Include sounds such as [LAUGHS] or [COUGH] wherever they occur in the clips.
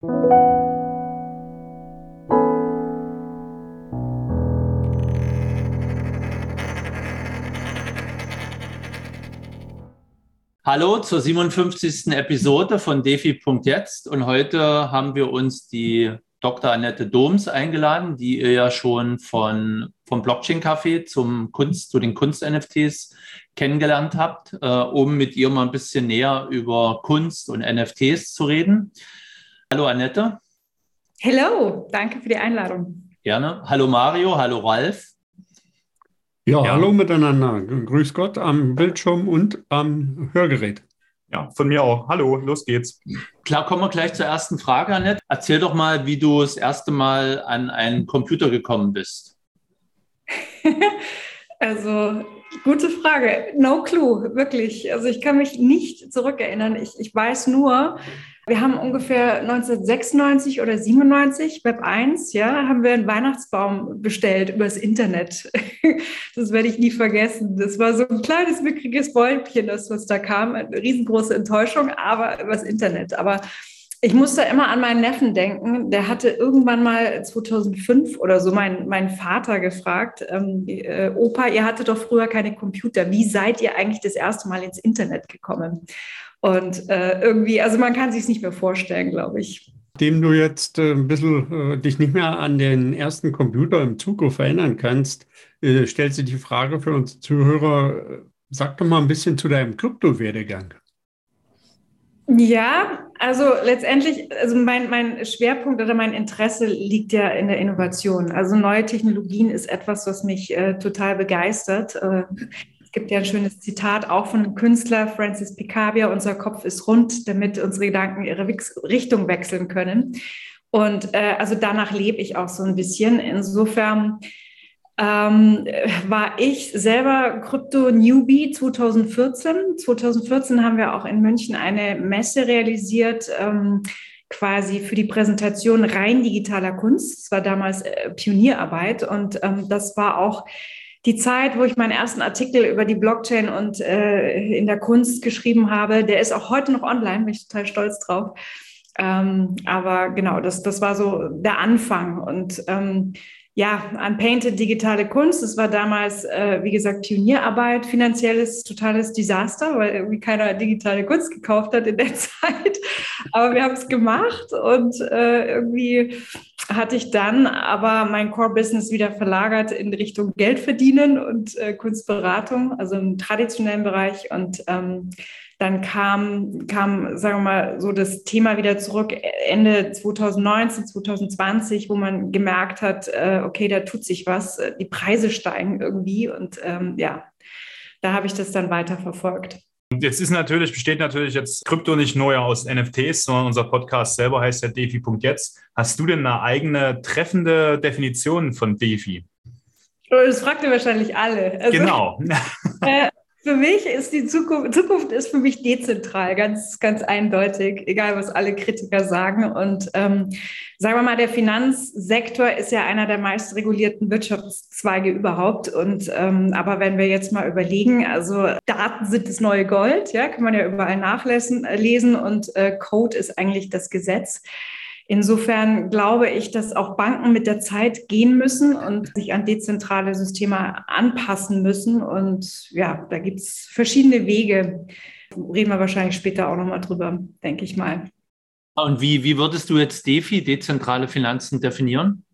Hallo zur 57. Episode von Defi.jetzt und heute haben wir uns die Dr. Annette Doms eingeladen, die ihr ja schon von, vom Blockchain Café zum Kunst, zu den Kunst-NFTs kennengelernt habt, äh, um mit ihr mal ein bisschen näher über Kunst und NFTs zu reden. Hallo Annette. Hallo, danke für die Einladung. Gerne. Hallo Mario, hallo Ralf. Ja, ja, hallo miteinander. Grüß Gott am Bildschirm und am Hörgerät. Ja, von mir auch. Hallo, los geht's. Klar, kommen wir gleich zur ersten Frage, Annette. Erzähl doch mal, wie du das erste Mal an einen Computer gekommen bist. [LAUGHS] also, gute Frage. No clue, wirklich. Also, ich kann mich nicht zurückerinnern. Ich, ich weiß nur, wir haben ungefähr 1996 oder 97, Web 1, ja, haben wir einen Weihnachtsbaum bestellt übers Internet. [LAUGHS] Das werde ich nie vergessen. Das war so ein kleines, mickriges Bäumchen, das was da kam. Eine riesengroße Enttäuschung, aber übers Internet. Aber ich musste immer an meinen Neffen denken. Der hatte irgendwann mal 2005 oder so meinen mein Vater gefragt, ähm, äh, Opa, ihr hattet doch früher keine Computer. Wie seid ihr eigentlich das erste Mal ins Internet gekommen? Und äh, irgendwie, also man kann sich es nicht mehr vorstellen, glaube ich. Dem du jetzt äh, ein bisschen äh, dich nicht mehr an den ersten Computer im Zugriff erinnern kannst, äh, stellt sich die Frage für uns Zuhörer, sag doch mal ein bisschen zu deinem Kryptowerdegang. Ja, also letztendlich, also mein, mein Schwerpunkt oder mein Interesse liegt ja in der Innovation. Also neue Technologien ist etwas, was mich äh, total begeistert. Äh, es gibt ja ein schönes Zitat auch von einem Künstler, Francis Picabia, unser Kopf ist rund, damit unsere Gedanken ihre Richtung wechseln können. Und äh, also danach lebe ich auch so ein bisschen. Insofern ähm, war ich selber Krypto-Newbie 2014. 2014 haben wir auch in München eine Messe realisiert, ähm, quasi für die Präsentation rein digitaler Kunst. Das war damals äh, Pionierarbeit und ähm, das war auch die Zeit, wo ich meinen ersten Artikel über die Blockchain und äh, in der Kunst geschrieben habe, der ist auch heute noch online, bin ich total stolz drauf. Ähm, aber genau, das, das war so der Anfang. Und ähm, ja, Unpainted digitale Kunst, das war damals, äh, wie gesagt, Pionierarbeit, finanzielles, totales Desaster, weil irgendwie keiner digitale Kunst gekauft hat in der [LAUGHS] Zeit. Aber wir haben es gemacht und äh, irgendwie hatte ich dann aber mein Core-Business wieder verlagert in Richtung Geld verdienen und äh, Kunstberatung, also im traditionellen Bereich. Und ähm, dann kam, kam, sagen wir mal, so das Thema wieder zurück Ende 2019, 2020, wo man gemerkt hat, äh, okay, da tut sich was, die Preise steigen irgendwie. Und ähm, ja, da habe ich das dann weiter verfolgt. Jetzt ist natürlich, besteht natürlich jetzt Krypto nicht nur aus NFTs, sondern unser Podcast selber heißt ja DeFi.jetzt. Hast du denn eine eigene treffende Definition von DeFi? Das fragt ihr wahrscheinlich alle. Also, genau. [LAUGHS] Äh, für mich ist die Zukunft, Zukunft ist für mich dezentral, ganz, ganz eindeutig, egal was alle Kritiker sagen. Und ähm, sagen wir mal, der Finanzsektor ist ja einer der meist regulierten Wirtschaftszweige überhaupt. Und ähm, aber wenn wir jetzt mal überlegen, also Daten sind das neue Gold, ja, kann man ja überall nachlesen äh, lesen und äh, Code ist eigentlich das Gesetz. Insofern glaube ich, dass auch Banken mit der Zeit gehen müssen und sich an dezentrale Systeme anpassen müssen. Und ja, da gibt es verschiedene Wege. Reden wir wahrscheinlich später auch nochmal drüber, denke ich mal. Und wie, wie würdest du jetzt DeFi, dezentrale Finanzen, definieren?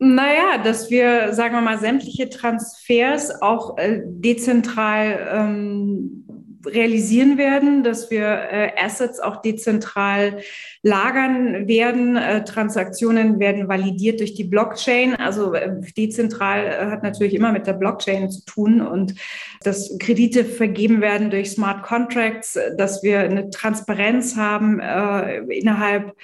Naja, dass wir, sagen wir mal, sämtliche Transfers auch äh, dezentral ähm, realisieren werden, dass wir äh, Assets auch dezentral lagern werden. Äh, Transaktionen werden validiert durch die Blockchain. Also äh, dezentral äh, hat natürlich immer mit der Blockchain zu tun und dass Kredite vergeben werden durch Smart Contracts, dass wir eine Transparenz haben äh, innerhalb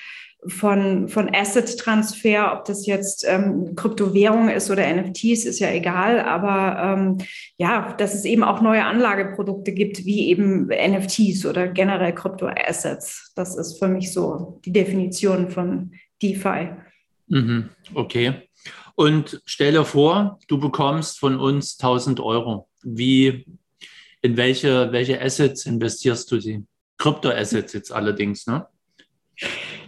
von, von Asset-Transfer, ob das jetzt ähm, Kryptowährung ist oder NFTs, ist ja egal. Aber ähm, ja, dass es eben auch neue Anlageprodukte gibt, wie eben NFTs oder generell Krypto-Assets. Das ist für mich so die Definition von DeFi. Mhm, okay. Und stell dir vor, du bekommst von uns 1000 Euro. Wie, in welche, welche Assets investierst du sie? Krypto-Assets jetzt allerdings, ne?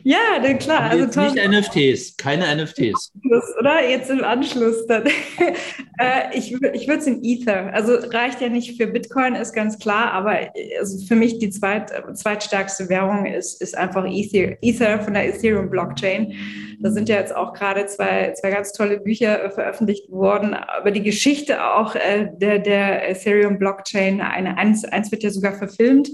Ja, dann klar. Also Jetzt nicht NFTs, keine NFTs. Oder jetzt im Anschluss dann. [LAUGHS] äh, ich ich würde es in Ether. Also reicht ja nicht für Bitcoin, ist ganz klar, aber also für mich die zweit, zweitstärkste Währung ist, ist einfach Ether, Ether von der Ethereum Blockchain. Da sind ja jetzt auch gerade zwei, zwei ganz tolle Bücher äh, veröffentlicht worden, aber die Geschichte auch äh, der, der Ethereum Blockchain. Eine, eins, eins wird ja sogar verfilmt.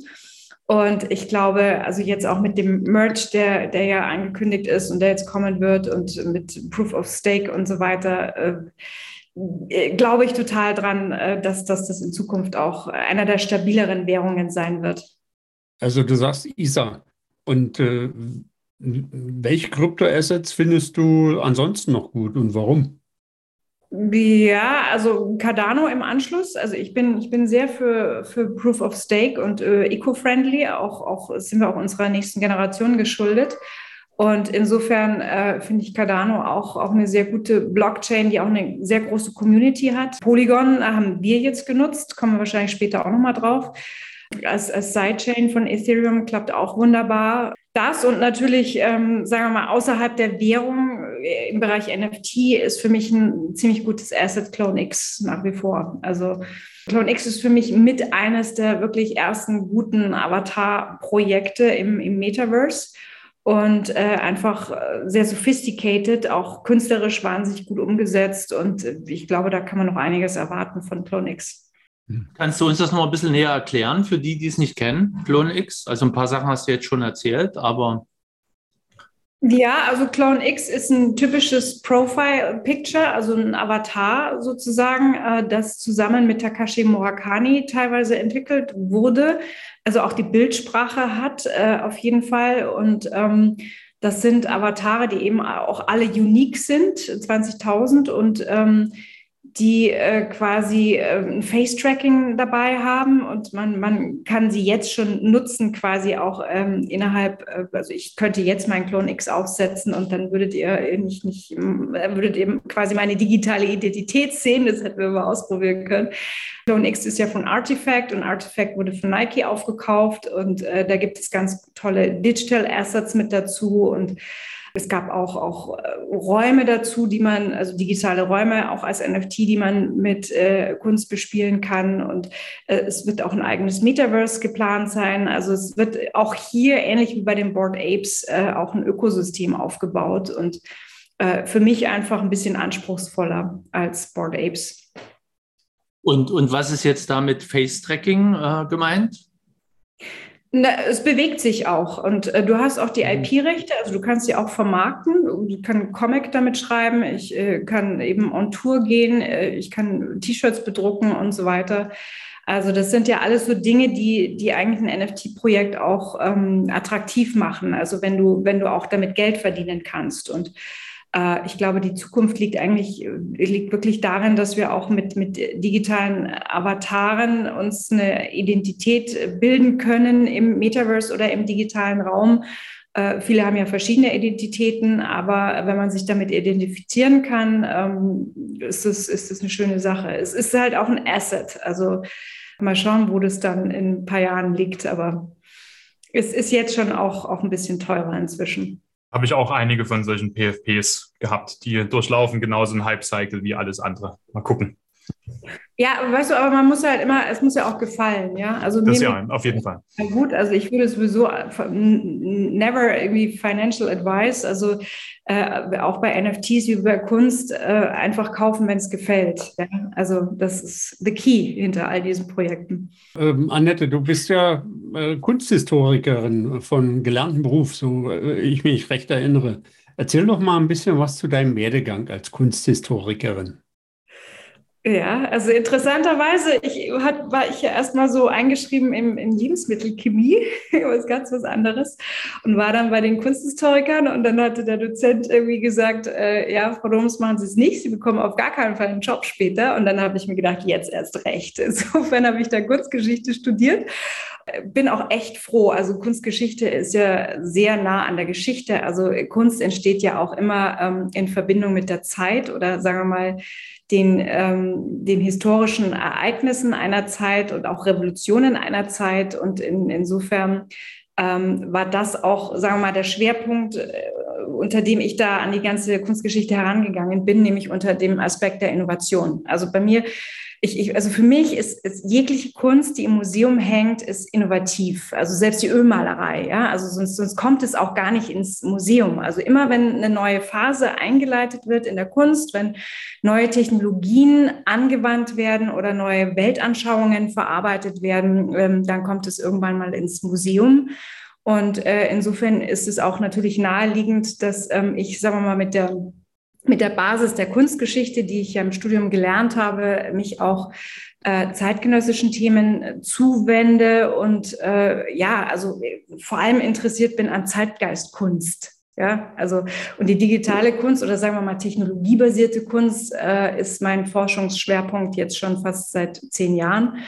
Und ich glaube, also jetzt auch mit dem Merch, der, der ja angekündigt ist und der jetzt kommen wird und mit Proof of Stake und so weiter, äh, glaube ich total dran, äh, dass, dass das in Zukunft auch einer der stabileren Währungen sein wird. Also du sagst ISA. Und äh, welche Kryptoassets findest du ansonsten noch gut und warum? Ja, also Cardano im Anschluss. Also ich bin, ich bin sehr für, für Proof of Stake und äh, eco-friendly. Auch, auch sind wir auch unserer nächsten Generation geschuldet. Und insofern äh, finde ich Cardano auch, auch eine sehr gute Blockchain, die auch eine sehr große Community hat. Polygon haben wir jetzt genutzt, kommen wir wahrscheinlich später auch nochmal drauf. Als, als Sidechain von Ethereum klappt auch wunderbar. Das und natürlich, ähm, sagen wir mal, außerhalb der Währung äh, im Bereich NFT ist für mich ein ziemlich gutes Asset Clone X nach wie vor. Also Clone X ist für mich mit eines der wirklich ersten guten Avatar-Projekte im, im Metaverse und äh, einfach äh, sehr sophisticated, auch künstlerisch wahnsinnig gut umgesetzt. Und äh, ich glaube, da kann man noch einiges erwarten von Clone X. Kannst du uns das noch ein bisschen näher erklären für die, die es nicht kennen, Clone X? Also ein paar Sachen hast du jetzt schon erzählt, aber. Ja, also Clone X ist ein typisches Profile-Picture, also ein Avatar sozusagen, äh, das zusammen mit Takashi Murakami teilweise entwickelt wurde. Also auch die Bildsprache hat äh, auf jeden Fall. Und ähm, das sind Avatare, die eben auch alle unique sind, 20.000 und ähm, die äh, quasi äh, ein Face-Tracking dabei haben und man, man kann sie jetzt schon nutzen, quasi auch ähm, innerhalb, äh, also ich könnte jetzt meinen Clone X aufsetzen und dann würdet ihr nicht, nicht äh, würdet ihr quasi meine digitale Identität sehen, das hätten wir mal ausprobieren können. Clone X ist ja von Artifact und Artifact wurde von Nike aufgekauft und äh, da gibt es ganz tolle Digital Assets mit dazu und es gab auch, auch äh, Räume dazu, die man, also digitale Räume auch als NFT, die man mit äh, Kunst bespielen kann. Und äh, es wird auch ein eigenes Metaverse geplant sein. Also es wird auch hier, ähnlich wie bei den Board Apes, äh, auch ein Ökosystem aufgebaut und äh, für mich einfach ein bisschen anspruchsvoller als Board Apes. Und, und was ist jetzt da mit Face-Tracking äh, gemeint? Na, es bewegt sich auch und äh, du hast auch die mhm. IP-Rechte, also du kannst sie auch vermarkten. Ich kann Comic damit schreiben, ich äh, kann eben on Tour gehen, äh, ich kann T-Shirts bedrucken und so weiter. Also das sind ja alles so Dinge, die, die eigentlich ein NFT-Projekt auch ähm, attraktiv machen. Also wenn du, wenn du auch damit Geld verdienen kannst und ich glaube, die Zukunft liegt eigentlich, äh, liegt wirklich darin, dass wir auch mit, mit digitalen Avataren uns eine Identität bilden können im Metaverse oder im digitalen Raum. Äh, viele haben ja verschiedene Identitäten, aber wenn man sich damit identifizieren kann, ähm, ist es, ist es eine schöne Sache. Es ist halt auch ein Asset. Also mal schauen, wo das dann in ein paar Jahren liegt, aber es ist jetzt schon auch, auch ein bisschen teurer inzwischen habe ich auch einige von solchen PFPs gehabt, die durchlaufen genauso ein Hype-Cycle wie alles andere. Mal gucken. Ja, weißt du, aber man muss halt immer, es muss ja auch gefallen, ja. Also das ja, auf jeden Fall. Gut, also ich würde sowieso never irgendwie Financial Advice, also äh, auch bei NFTs wie bei Kunst, äh, einfach kaufen, wenn es gefällt. Ja? Also das ist the key hinter all diesen Projekten. Ähm, Annette, du bist ja äh, Kunsthistorikerin von gelerntem Beruf, so äh, ich mich recht erinnere. Erzähl doch mal ein bisschen was zu deinem Werdegang als Kunsthistorikerin. Ja, also interessanterweise ich, hat, war ich ja erstmal so eingeschrieben in, in Lebensmittelchemie, [LAUGHS] was ganz was anderes, und war dann bei den Kunsthistorikern und dann hatte der Dozent irgendwie gesagt, äh, ja, Frau Doms, machen Sie es nicht, Sie bekommen auf gar keinen Fall einen Job später. Und dann habe ich mir gedacht, jetzt erst recht. [LAUGHS] Insofern habe ich da Kunstgeschichte studiert. Bin auch echt froh. Also Kunstgeschichte ist ja sehr nah an der Geschichte. Also Kunst entsteht ja auch immer ähm, in Verbindung mit der Zeit oder sagen wir mal, den, ähm, den historischen Ereignissen einer Zeit und auch Revolutionen einer Zeit. Und in, insofern ähm, war das auch, sagen wir mal, der Schwerpunkt, äh, unter dem ich da an die ganze Kunstgeschichte herangegangen bin, nämlich unter dem Aspekt der Innovation. Also bei mir ich, ich, also für mich ist, ist, jegliche Kunst, die im Museum hängt, ist innovativ. Also selbst die Ölmalerei, ja, also sonst, sonst kommt es auch gar nicht ins Museum. Also immer wenn eine neue Phase eingeleitet wird in der Kunst, wenn neue Technologien angewandt werden oder neue Weltanschauungen verarbeitet werden, ähm, dann kommt es irgendwann mal ins Museum. Und äh, insofern ist es auch natürlich naheliegend, dass ähm, ich, sagen wir mal, mit der mit der Basis der Kunstgeschichte, die ich ja im Studium gelernt habe, mich auch äh, zeitgenössischen Themen äh, zuwende und äh, ja, also vor allem interessiert bin an Zeitgeistkunst. Ja, also und die digitale Kunst oder sagen wir mal technologiebasierte Kunst äh, ist mein Forschungsschwerpunkt jetzt schon fast seit zehn Jahren.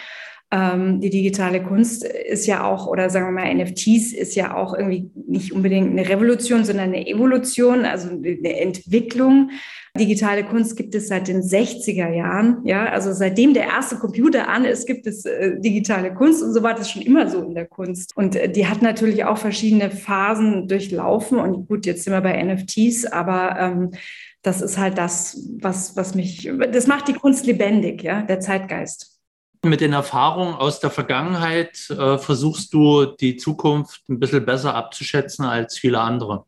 Ähm, die digitale Kunst ist ja auch, oder sagen wir mal, NFTs ist ja auch irgendwie nicht unbedingt eine Revolution, sondern eine Evolution, also eine Entwicklung. Digitale Kunst gibt es seit den 60er Jahren. Ja, also seitdem der erste Computer an ist, gibt es äh, digitale Kunst und so war das schon immer so in der Kunst. Und äh, die hat natürlich auch verschiedene Phasen durchlaufen. Und gut, jetzt sind wir bei NFTs, aber ähm, das ist halt das, was, was mich, das macht die Kunst lebendig, ja, der Zeitgeist. Mit den Erfahrungen aus der Vergangenheit äh, versuchst du die Zukunft ein bisschen besser abzuschätzen als viele andere.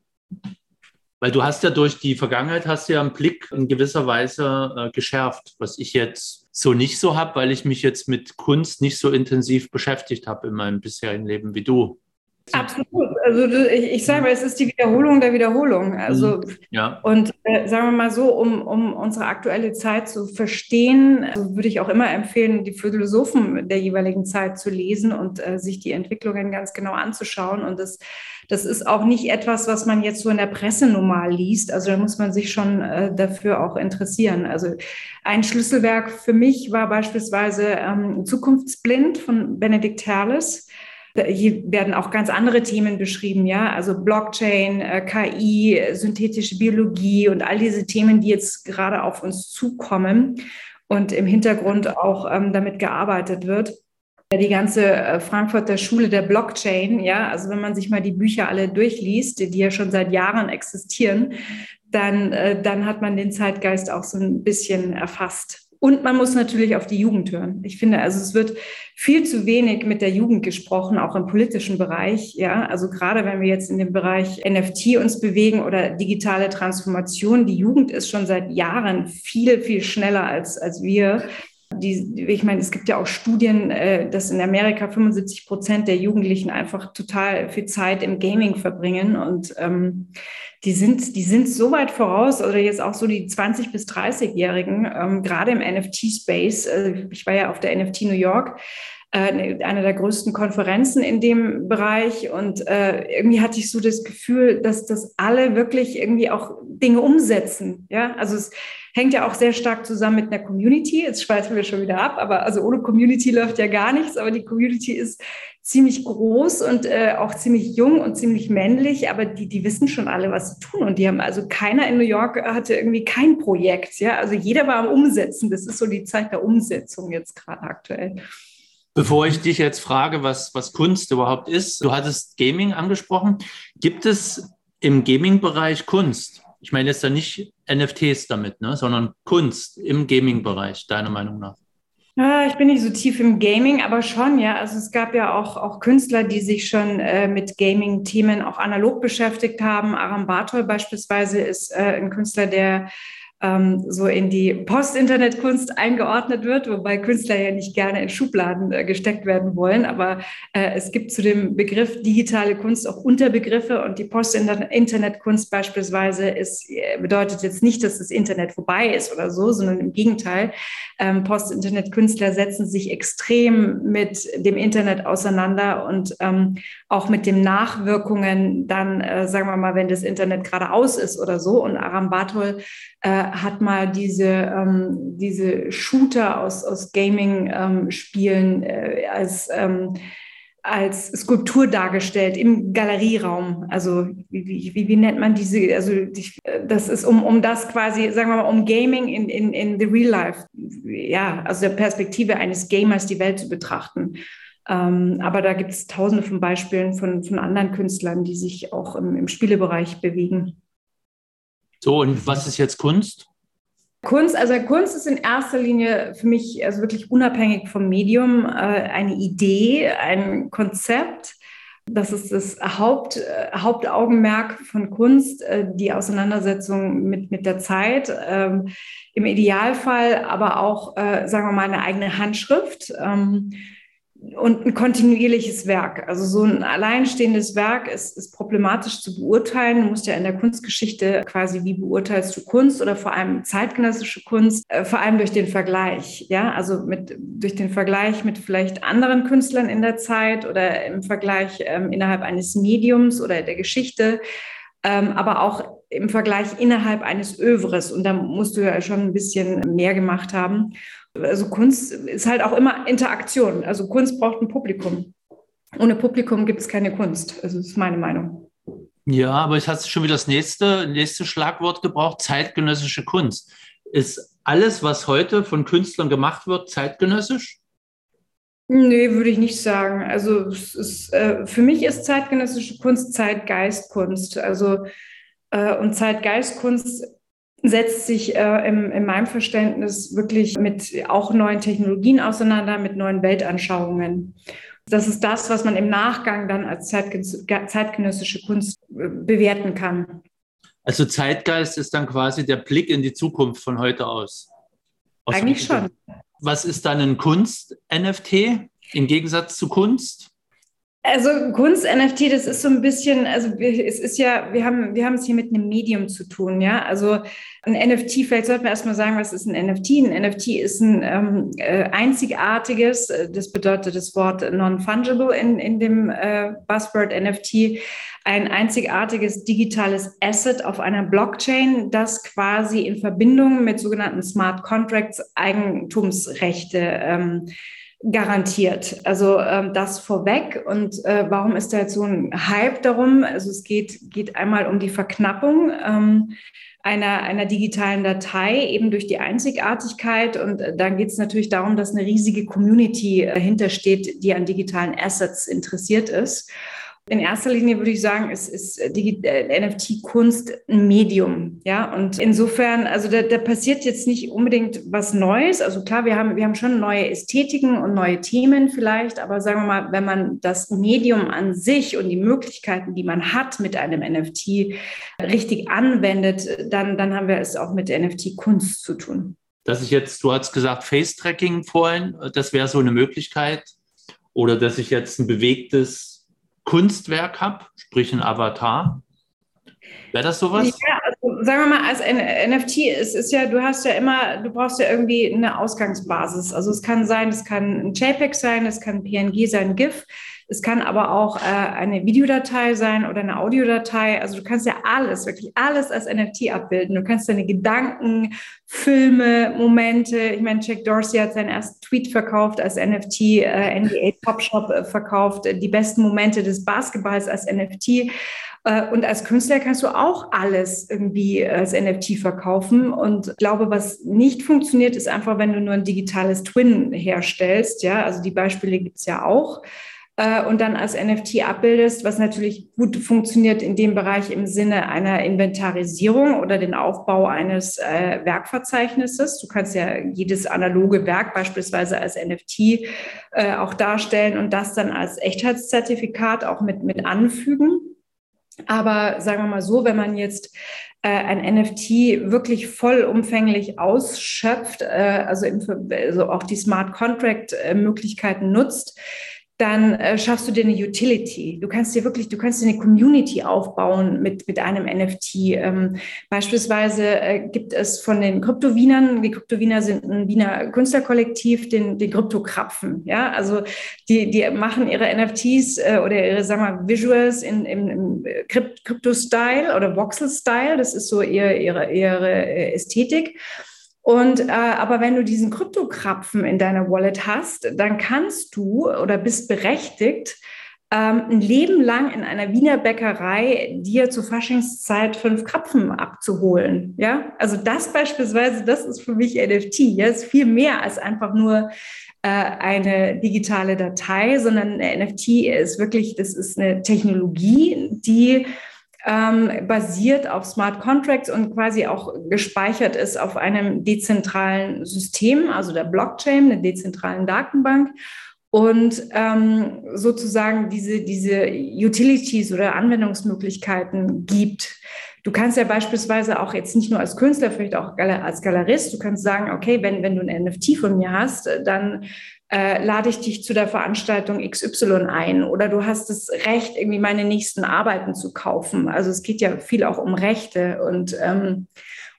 Weil du hast ja durch die Vergangenheit hast ja einen Blick in gewisser Weise äh, geschärft, was ich jetzt so nicht so habe, weil ich mich jetzt mit Kunst nicht so intensiv beschäftigt habe in meinem bisherigen Leben wie du. Absolut. Also ich, ich sage mal, es ist die Wiederholung der Wiederholung. Also mhm. ja. und äh, sagen wir mal so, um, um unsere aktuelle Zeit zu verstehen, also würde ich auch immer empfehlen, die Philosophen der jeweiligen Zeit zu lesen und äh, sich die Entwicklungen ganz genau anzuschauen. Und das, das ist auch nicht etwas, was man jetzt so in der Presse normal liest. Also da muss man sich schon äh, dafür auch interessieren. Also ein Schlüsselwerk für mich war beispielsweise ähm, Zukunftsblind von Benedikt Herles. Hier werden auch ganz andere Themen beschrieben, ja, also Blockchain, äh, KI, synthetische Biologie und all diese Themen, die jetzt gerade auf uns zukommen und im Hintergrund auch ähm, damit gearbeitet wird. Die ganze äh, Frankfurter Schule der Blockchain, ja, also wenn man sich mal die Bücher alle durchliest, die ja schon seit Jahren existieren, dann, äh, dann hat man den Zeitgeist auch so ein bisschen erfasst. Und man muss natürlich auf die Jugend hören. Ich finde, also es wird viel zu wenig mit der Jugend gesprochen, auch im politischen Bereich. Ja, also gerade wenn wir jetzt in dem Bereich NFT uns bewegen oder digitale Transformation, die Jugend ist schon seit Jahren viel, viel schneller als, als wir. Die, ich meine, es gibt ja auch Studien, äh, dass in Amerika 75 Prozent der Jugendlichen einfach total viel Zeit im Gaming verbringen und ähm, die sind, die sind so weit voraus, oder jetzt auch so die 20- bis 30-Jährigen, ähm, gerade im NFT-Space. Äh, ich war ja auf der NFT New York, äh, eine der größten Konferenzen in dem Bereich. Und äh, irgendwie hatte ich so das Gefühl, dass das alle wirklich irgendwie auch Dinge umsetzen. Ja, also es hängt ja auch sehr stark zusammen mit einer Community. Jetzt schweifen wir schon wieder ab, aber also ohne Community läuft ja gar nichts. Aber die Community ist ziemlich groß und äh, auch ziemlich jung und ziemlich männlich, aber die, die wissen schon alle, was sie tun. Und die haben also keiner in New York hatte irgendwie kein Projekt. Ja, also jeder war am Umsetzen. Das ist so die Zeit der Umsetzung jetzt gerade aktuell. Bevor ich dich jetzt frage, was, was Kunst überhaupt ist, du hattest Gaming angesprochen. Gibt es im Gaming-Bereich Kunst? Ich meine jetzt da nicht NFTs damit, ne, sondern Kunst im Gaming-Bereich, deiner Meinung nach? Ja, ich bin nicht so tief im Gaming, aber schon, ja. Also es gab ja auch, auch Künstler, die sich schon äh, mit Gaming-Themen auch analog beschäftigt haben. Aram Bartol beispielsweise ist äh, ein Künstler, der ähm, so in die Post-Internet-Kunst eingeordnet wird, wobei Künstler ja nicht gerne in Schubladen äh, gesteckt werden wollen. Aber äh, es gibt zu dem Begriff digitale Kunst auch Unterbegriffe und die Post-Internet-Kunst beispielsweise ist, äh, bedeutet jetzt nicht, dass das Internet vorbei ist oder so, sondern im Gegenteil. Ähm, Post-Internet-Künstler setzen sich extrem mit dem Internet auseinander und ähm, auch mit den Nachwirkungen dann, äh, sagen wir mal, wenn das Internet gerade aus ist oder so. Und Aram Bartol äh, hat mal diese, ähm, diese Shooter aus, aus Gaming-Spielen ähm, äh, als, ähm, als Skulptur dargestellt im Galerieraum. Also wie, wie, wie nennt man diese, also das ist um, um das quasi, sagen wir mal, um Gaming in, in, in the real life, ja, also der Perspektive eines Gamers die Welt zu betrachten. Ähm, aber da gibt es tausende von Beispielen von, von anderen Künstlern, die sich auch im, im Spielebereich bewegen. So, und was ist jetzt Kunst? Kunst, also Kunst ist in erster Linie für mich also wirklich unabhängig vom Medium äh, eine Idee, ein Konzept. Das ist das Haupt, äh, Hauptaugenmerk von Kunst, äh, die Auseinandersetzung mit, mit der Zeit. Ähm, Im Idealfall aber auch, sagen wir mal, eine eigene Handschrift. Und ein kontinuierliches Werk. Also so ein alleinstehendes Werk ist, ist, problematisch zu beurteilen. Du musst ja in der Kunstgeschichte quasi, wie beurteilst du Kunst oder vor allem zeitgenössische Kunst, äh, vor allem durch den Vergleich. Ja, also mit, durch den Vergleich mit vielleicht anderen Künstlern in der Zeit oder im Vergleich ähm, innerhalb eines Mediums oder der Geschichte. Ähm, aber auch im Vergleich innerhalb eines Övres. Und da musst du ja schon ein bisschen mehr gemacht haben. Also Kunst ist halt auch immer Interaktion. Also Kunst braucht ein Publikum. Ohne Publikum gibt es keine Kunst. Also das ist meine Meinung. Ja, aber ich hatte schon wieder das nächste, nächste Schlagwort gebraucht, zeitgenössische Kunst. Ist alles, was heute von Künstlern gemacht wird, zeitgenössisch? Nee, würde ich nicht sagen. Also ist, äh, für mich ist zeitgenössische Kunst Zeitgeistkunst. Also und Zeitgeistkunst setzt sich äh, im, in meinem Verständnis wirklich mit auch neuen Technologien auseinander, mit neuen Weltanschauungen. Das ist das, was man im Nachgang dann als zeitgenössische Kunst äh, bewerten kann. Also Zeitgeist ist dann quasi der Blick in die Zukunft von heute aus. aus Eigentlich schon. Was ist dann ein Kunst-NFT im Gegensatz zu Kunst? Also Kunst-NFT, das ist so ein bisschen, also es ist ja, wir haben, wir haben es hier mit einem Medium zu tun, ja. Also ein NFT, vielleicht sollten wir erstmal sagen, was ist ein NFT? Ein NFT ist ein ähm, äh, einzigartiges, äh, das bedeutet das Wort non-fungible in, in dem äh, Buzzword NFT, ein einzigartiges digitales Asset auf einer Blockchain, das quasi in Verbindung mit sogenannten Smart Contracts Eigentumsrechte ähm, garantiert. Also ähm, das vorweg. Und äh, warum ist da jetzt so ein Hype darum? Also es geht, geht einmal um die Verknappung. Ähm, einer, einer digitalen Datei, eben durch die Einzigartigkeit. Und äh, dann geht es natürlich darum, dass eine riesige Community dahinter steht, die an digitalen Assets interessiert ist in erster Linie würde ich sagen, es ist die äh, NFT-Kunst ein Medium. Ja, und insofern, also da, da, passiert jetzt nicht unbedingt was Neues. Also klar, wir haben, wir haben schon neue Ästhetiken und neue Themen vielleicht, aber sagen wir mal, wenn man das Medium an sich und die Möglichkeiten, die man hat mit einem NFT richtig anwendet, dann, dann haben wir es auch mit NFT-Kunst zu tun. Dass ich jetzt, du hast gesagt, Face-Tracking vorhin, das wäre so eine Möglichkeit. Oder dass ich jetzt ein bewegtes Kunstwerk habe, sprich ein Avatar. Wäre das sowas? Ja, also sagen wir mal, als NFT ist, ist ja, du hast ja immer, du brauchst ja irgendwie eine Ausgangsbasis. Also es kann sein, es kann ein JPEG sein, es kann ein PNG sein, ein GIF. Es kann aber auch äh, eine Videodatei sein oder eine Audiodatei. Also du kannst ja alles, wirklich alles als NFT abbilden. Du kannst deine Gedanken, Filme, Momente. Ich meine, Jack Dorsey hat seinen ersten Tweet verkauft als NFT, äh, NBA Top Shop äh, verkauft, die besten Momente des Basketballs als NFT. Äh, und als Künstler kannst du auch alles irgendwie als NFT verkaufen. Und ich glaube, was nicht funktioniert, ist einfach, wenn du nur ein digitales Twin herstellst. Ja, also die Beispiele gibt es ja auch. Äh, und dann als NFT abbildest, was natürlich gut funktioniert in dem Bereich im Sinne einer Inventarisierung oder den Aufbau eines äh, Werkverzeichnisses. Du kannst ja jedes analoge Werk beispielsweise als NFT äh, auch darstellen und das dann als Echtheitszertifikat auch mit, mit anfügen. Aber sagen wir mal so, wenn man jetzt äh, ein NFT wirklich vollumfänglich ausschöpft, äh, also, also, auch die Smart Contract äh, Möglichkeiten nutzt, dann äh, schaffst du dir eine Utility. Du kannst dir wirklich, du kannst dir eine Community aufbauen mit, mit einem NFT. Ähm, beispielsweise äh, gibt es von den Kryptowienern, die Kryptowiener sind ein Wiener Künstlerkollektiv, den, den Kryptokrapfen. Ja, also die, die machen ihre NFTs äh, oder ihre, sagen wir, Visuals in, im, im Krypto-Style oder Voxel-Style. Das ist so ihre, ihre, ihre äh, Ästhetik. Und äh, aber wenn du diesen Kryptokrapfen in deiner Wallet hast, dann kannst du oder bist berechtigt, ähm, ein Leben lang in einer Wiener Bäckerei dir zur Faschingszeit fünf Krapfen abzuholen. Ja, also das beispielsweise, das ist für mich NFT. Ja, ist viel mehr als einfach nur äh, eine digitale Datei, sondern NFT ist wirklich, das ist eine Technologie, die ähm, basiert auf Smart Contracts und quasi auch gespeichert ist auf einem dezentralen System, also der Blockchain, einer dezentralen Datenbank und ähm, sozusagen diese, diese Utilities oder Anwendungsmöglichkeiten gibt. Du kannst ja beispielsweise auch jetzt nicht nur als Künstler, vielleicht auch als Galerist, du kannst sagen, okay, wenn, wenn du ein NFT von mir hast, dann äh, lade ich dich zu der Veranstaltung XY ein oder du hast das Recht, irgendwie meine nächsten Arbeiten zu kaufen. Also es geht ja viel auch um Rechte und ähm,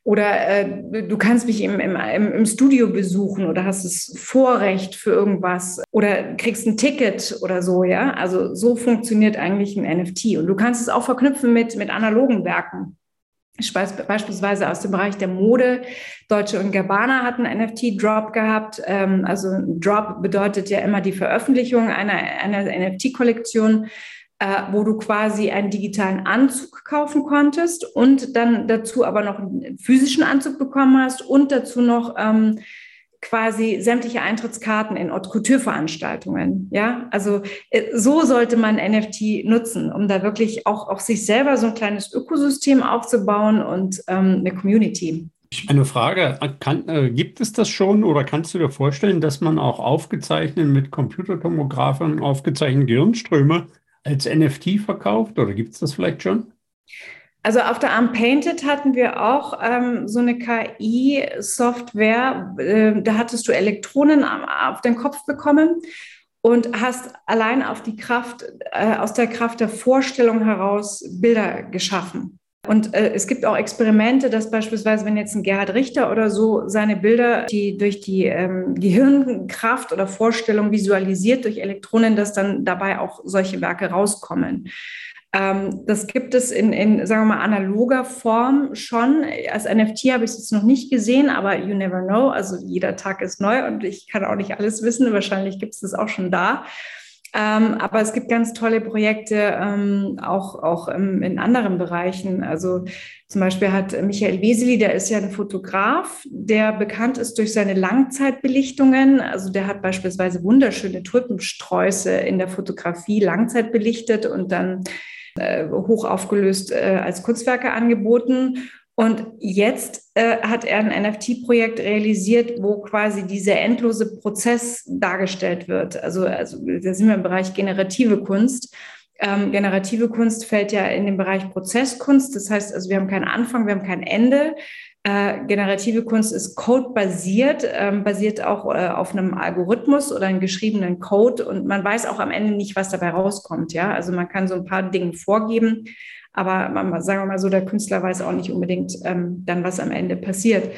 oder äh, du kannst mich im, im, im Studio besuchen oder hast das Vorrecht für irgendwas oder kriegst ein Ticket oder so, ja. Also so funktioniert eigentlich ein NFT. Und du kannst es auch verknüpfen mit, mit analogen Werken. Beispielsweise aus dem Bereich der Mode. Deutsche und Gabbana hatten NFT-Drop gehabt. Ähm, also Drop bedeutet ja immer die Veröffentlichung einer, einer NFT-Kollektion äh, wo du quasi einen digitalen Anzug kaufen konntest und dann dazu aber noch einen physischen Anzug bekommen hast und dazu noch ähm, quasi sämtliche Eintrittskarten in Haute Couture Veranstaltungen. Ja, also äh, so sollte man NFT nutzen, um da wirklich auch, auch sich selber so ein kleines Ökosystem aufzubauen und ähm, eine Community. Eine Frage, kann, äh, gibt es das schon oder kannst du dir vorstellen, dass man auch aufgezeichnet mit Computertomographen aufgezeichnete Gehirnströme als NFT verkauft oder gibt es das vielleicht schon? Also auf der Unpainted hatten wir auch ähm, so eine KI-Software. Äh, da hattest du Elektronen auf den Kopf bekommen und hast allein auf die Kraft, äh, aus der Kraft der Vorstellung heraus Bilder geschaffen. Und äh, es gibt auch Experimente, dass beispielsweise, wenn jetzt ein Gerhard Richter oder so seine Bilder, die durch die ähm, Gehirnkraft oder Vorstellung visualisiert durch Elektronen, dass dann dabei auch solche Werke rauskommen. Ähm, das gibt es in, in, sagen wir mal, analoger Form schon. Als NFT habe ich es jetzt noch nicht gesehen, aber you never know. Also jeder Tag ist neu und ich kann auch nicht alles wissen. Wahrscheinlich gibt es das auch schon da. Ähm, aber es gibt ganz tolle Projekte ähm, auch, auch im, in anderen Bereichen. Also zum Beispiel hat Michael Weseli, der ist ja ein Fotograf, der bekannt ist durch seine Langzeitbelichtungen. Also der hat beispielsweise wunderschöne Tulpensträuße in der Fotografie Langzeit belichtet und dann äh, hoch aufgelöst äh, als Kunstwerke angeboten. Und jetzt äh, hat er ein NFT-Projekt realisiert, wo quasi dieser endlose Prozess dargestellt wird. Also, also da sind wir im Bereich generative Kunst. Ähm, generative Kunst fällt ja in den Bereich Prozesskunst. Das heißt, also wir haben keinen Anfang, wir haben kein Ende. Äh, generative Kunst ist codebasiert, ähm, basiert auch äh, auf einem Algorithmus oder einem geschriebenen Code und man weiß auch am Ende nicht, was dabei rauskommt. Ja, also man kann so ein paar Dinge vorgeben, aber sagen wir mal so, der Künstler weiß auch nicht unbedingt ähm, dann, was am Ende passiert.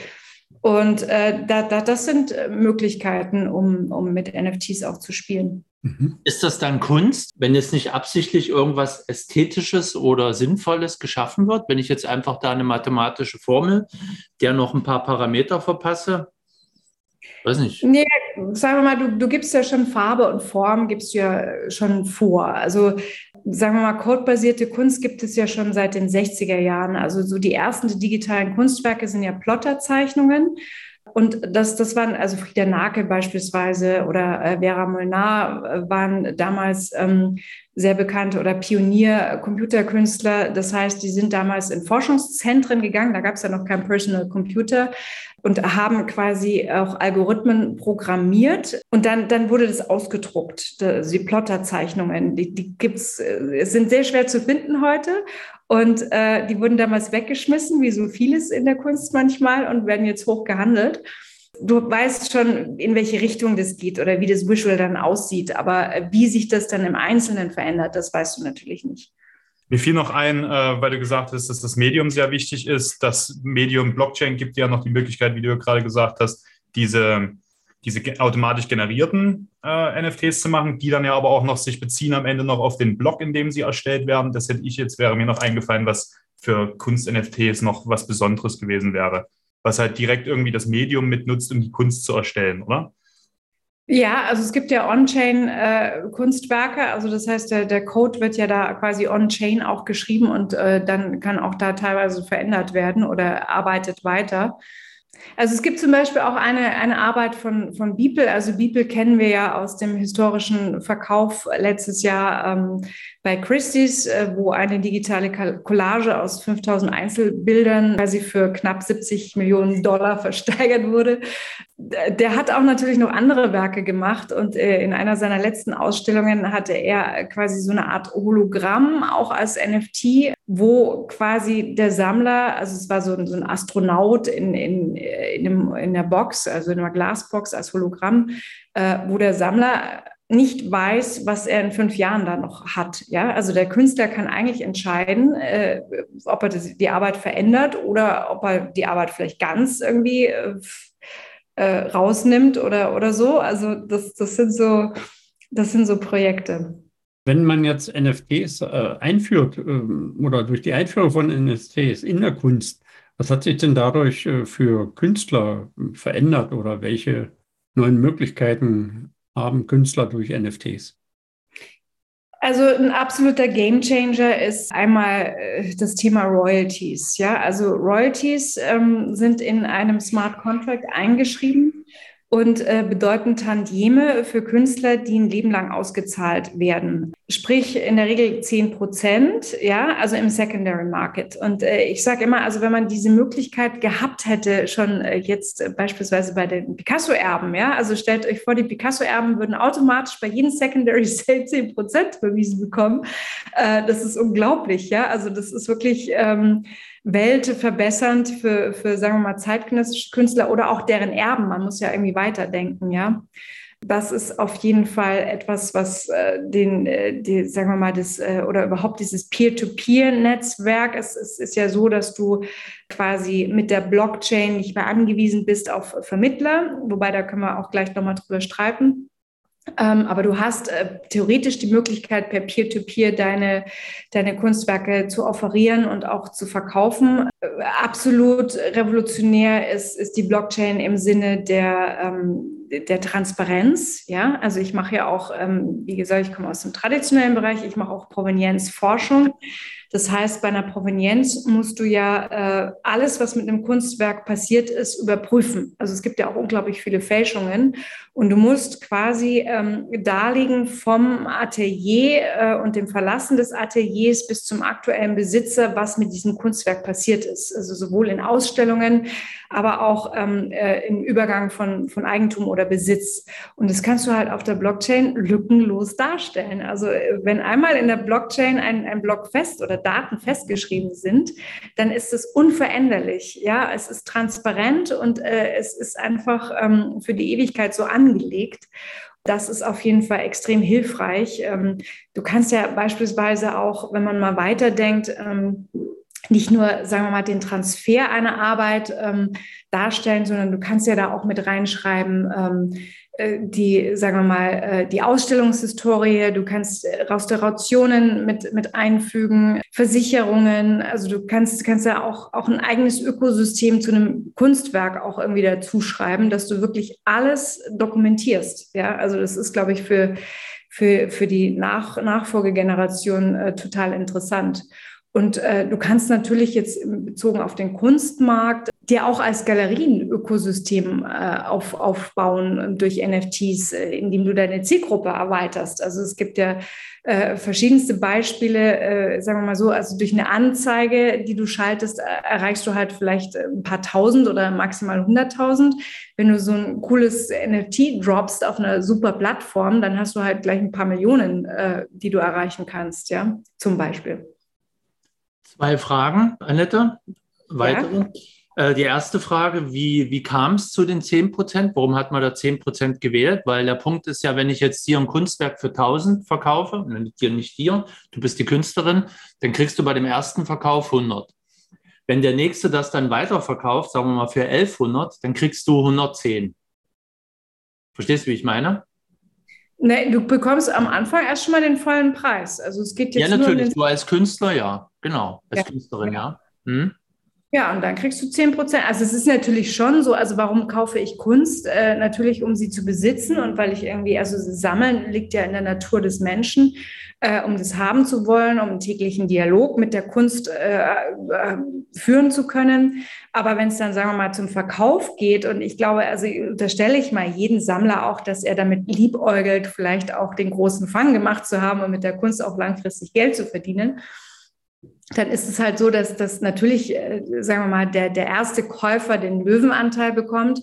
Und äh, da, da, das sind äh, Möglichkeiten, um, um mit NFTs auch zu spielen. Mhm. Ist das dann Kunst, wenn jetzt nicht absichtlich irgendwas Ästhetisches oder Sinnvolles geschaffen wird? Wenn ich jetzt einfach da eine mathematische Formel, der noch ein paar Parameter verpasse? Weiß nicht. Nee, sagen wir mal, du, du gibst ja schon Farbe und Form, gibst ja schon vor. Also sagen wir mal, codebasierte Kunst gibt es ja schon seit den 60er Jahren. Also so die ersten digitalen Kunstwerke sind ja Plotterzeichnungen. Und das, das waren, also Frieda Nake beispielsweise oder äh, Vera Molnar äh, waren damals ähm, sehr bekannte oder Pionier-Computerkünstler. Das heißt, die sind damals in Forschungszentren gegangen, da gab es ja noch kein Personal Computer und haben quasi auch Algorithmen programmiert. Und dann, dann wurde das ausgedruckt, die Plotterzeichnungen. Die, die gibt's, äh, sind sehr schwer zu finden heute. Und äh, die wurden damals weggeschmissen, wie so vieles in der Kunst manchmal, und werden jetzt hoch gehandelt. Du weißt schon, in welche Richtung das geht oder wie das Visual dann aussieht, aber äh, wie sich das dann im Einzelnen verändert, das weißt du natürlich nicht. Mir fiel noch ein, äh, weil du gesagt hast, dass das Medium sehr wichtig ist. Das Medium Blockchain gibt ja noch die Möglichkeit, wie du gerade gesagt hast, diese diese automatisch generierten äh, NFTs zu machen, die dann ja aber auch noch sich beziehen am Ende noch auf den Block, in dem sie erstellt werden. Das hätte ich jetzt, wäre mir noch eingefallen, was für Kunst-NFTs noch was Besonderes gewesen wäre. Was halt direkt irgendwie das Medium mitnutzt, um die Kunst zu erstellen, oder? Ja, also es gibt ja On-Chain-Kunstwerke, äh, also das heißt, der, der, Code wird ja da quasi On-Chain auch geschrieben und äh, dann kann auch da teilweise verändert werden oder arbeitet weiter. Also es gibt zum Beispiel auch eine, eine Arbeit von, von Beeple. Also Beeple kennen wir ja aus dem historischen Verkauf letztes Jahr ähm, bei Christie's, äh, wo eine digitale Collage aus 5000 Einzelbildern quasi für knapp 70 Millionen Dollar [LAUGHS] versteigert wurde. Der hat auch natürlich noch andere Werke gemacht und äh, in einer seiner letzten Ausstellungen hatte er quasi so eine Art Hologramm auch als NFT, wo quasi der Sammler, also es war so, so ein Astronaut in, in, in, einem, in der Box, also in einer Glasbox als Hologramm, äh, wo der Sammler nicht weiß, was er in fünf Jahren da noch hat. Ja, also der Künstler kann eigentlich entscheiden, äh, ob er die Arbeit verändert oder ob er die Arbeit vielleicht ganz irgendwie äh, äh, rausnimmt oder, oder so. Also das, das sind so, das sind so Projekte. Wenn man jetzt NFTs äh, einführt ähm, oder durch die Einführung von NFTs in der Kunst, was hat sich denn dadurch äh, für Künstler verändert oder welche neuen Möglichkeiten haben Künstler durch NFTs? Also ein absoluter Gamechanger ist einmal äh, das Thema Royalties. Ja, also Royalties ähm, sind in einem Smart Contract eingeschrieben und äh, bedeuten Tantieme für Künstler, die ein Leben lang ausgezahlt werden. Sprich in der Regel 10 Prozent, ja, also im Secondary Market. Und äh, ich sage immer, also wenn man diese Möglichkeit gehabt hätte, schon äh, jetzt äh, beispielsweise bei den Picasso-Erben, ja, also stellt euch vor, die Picasso-Erben würden automatisch bei jedem Secondary [LAUGHS] Sale 10 Prozent bewiesen bekommen. Äh, das ist unglaublich, ja, also das ist wirklich... Ähm, weltverbessernd für, für, sagen wir mal, zeitgenössische Künstler oder auch deren Erben. Man muss ja irgendwie weiterdenken, ja. Das ist auf jeden Fall etwas, was äh, den, äh, die, sagen wir mal, das äh, oder überhaupt dieses Peer-to-Peer-Netzwerk. Es, es ist ja so, dass du quasi mit der Blockchain nicht mehr angewiesen bist auf Vermittler, wobei da können wir auch gleich nochmal drüber streiten. Ähm, aber du hast äh, theoretisch die Möglichkeit, per Peer-to-Peer -Peer deine, deine Kunstwerke zu offerieren und auch zu verkaufen. Äh, absolut revolutionär ist, ist die Blockchain im Sinne der, ähm, der Transparenz. Ja, also ich mache ja auch, ähm, wie gesagt, ich komme aus dem traditionellen Bereich, ich mache auch Provenienzforschung. Das heißt, bei einer Provenienz musst du ja äh, alles, was mit einem Kunstwerk passiert ist, überprüfen. Also es gibt ja auch unglaublich viele Fälschungen. Und du musst quasi ähm, darlegen vom Atelier äh, und dem Verlassen des Ateliers bis zum aktuellen Besitzer, was mit diesem Kunstwerk passiert ist. Also sowohl in Ausstellungen, aber auch ähm, äh, im Übergang von, von Eigentum oder Besitz. Und das kannst du halt auf der Blockchain lückenlos darstellen. Also äh, wenn einmal in der Blockchain ein, ein Block fest oder Daten festgeschrieben sind, dann ist es unveränderlich. Ja, es ist transparent und äh, es ist einfach ähm, für die Ewigkeit so angelegt. Das ist auf jeden Fall extrem hilfreich. Ähm, du kannst ja beispielsweise auch, wenn man mal weiterdenkt, ähm, nicht nur, sagen wir mal, den Transfer einer Arbeit ähm, darstellen, sondern du kannst ja da auch mit reinschreiben, ähm, äh, die, sagen wir mal, äh, die Ausstellungshistorie, du kannst äh, Restaurationen mit, mit einfügen, Versicherungen, also du kannst, kannst ja auch, auch ein eigenes Ökosystem zu einem Kunstwerk auch irgendwie dazu schreiben, dass du wirklich alles dokumentierst. Ja, also das ist, glaube ich, für, für, für die Nach Nachfolgegeneration äh, total interessant. Und äh, du kannst natürlich jetzt bezogen auf den Kunstmarkt dir auch als Galerie ein Ökosystem äh, auf, aufbauen durch NFTs, äh, indem du deine Zielgruppe erweiterst. Also es gibt ja äh, verschiedenste Beispiele, äh, sagen wir mal so, also durch eine Anzeige, die du schaltest, äh, erreichst du halt vielleicht ein paar tausend oder maximal hunderttausend. Wenn du so ein cooles NFT droppst auf einer super Plattform, dann hast du halt gleich ein paar Millionen, äh, die du erreichen kannst, ja, zum Beispiel. Zwei Fragen, Annette. Weitere. Ja. Äh, die erste Frage, wie, wie kam es zu den 10 Prozent? Warum hat man da 10 Prozent gewählt? Weil der Punkt ist ja, wenn ich jetzt dir ein Kunstwerk für 1000 verkaufe, dir nicht dir, du bist die Künstlerin, dann kriegst du bei dem ersten Verkauf 100. Wenn der nächste das dann weiterverkauft, sagen wir mal für 1100, dann kriegst du 110. Verstehst du, wie ich meine? Nee, du bekommst am Anfang erst schon mal den vollen Preis. Also es geht jetzt Ja, natürlich. Um du als Künstler, ja. Genau. Als ja. Künstlerin, ja. Hm? Ja, und dann kriegst du 10 Prozent. Also es ist natürlich schon so, also warum kaufe ich Kunst? Äh, natürlich, um sie zu besitzen und weil ich irgendwie, also sammeln liegt ja in der Natur des Menschen, äh, um das haben zu wollen, um einen täglichen Dialog mit der Kunst äh, äh führen zu können. Aber wenn es dann, sagen wir mal, zum Verkauf geht, und ich glaube, also unterstelle ich mal jeden Sammler auch, dass er damit liebäugelt, vielleicht auch den großen Fang gemacht zu haben und mit der Kunst auch langfristig Geld zu verdienen dann ist es halt so, dass das natürlich, äh, sagen wir mal, der, der erste Käufer den Löwenanteil bekommt.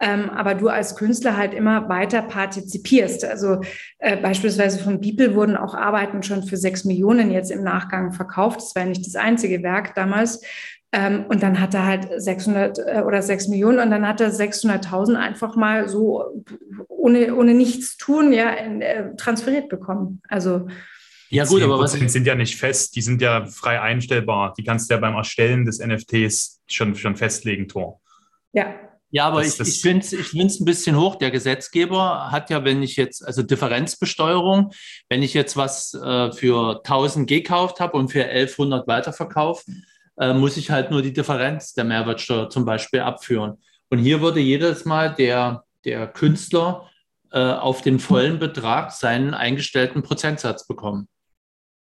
Ähm, aber du als Künstler halt immer weiter partizipierst. Also äh, beispielsweise von Bibel wurden auch Arbeiten schon für sechs Millionen jetzt im Nachgang verkauft. Das war ja nicht das einzige Werk damals. Ähm, und dann hat er halt 600 äh, oder 6 Millionen und dann hat er 600.000 einfach mal so ohne, ohne nichts tun, ja, in, äh, transferiert bekommen. Also ja, gut, aber was sind ja nicht fest, die sind ja frei einstellbar. Die kannst du ja beim Erstellen des NFTs schon, schon festlegen, Tor. Ja. Ja, aber das, ich, ich finde es ich ein bisschen hoch. Der Gesetzgeber hat ja, wenn ich jetzt, also Differenzbesteuerung, wenn ich jetzt was äh, für 1000 gekauft habe und für 1100 weiterverkaufe, äh, muss ich halt nur die Differenz der Mehrwertsteuer zum Beispiel abführen. Und hier würde jedes Mal der, der Künstler äh, auf den vollen Betrag seinen eingestellten Prozentsatz bekommen.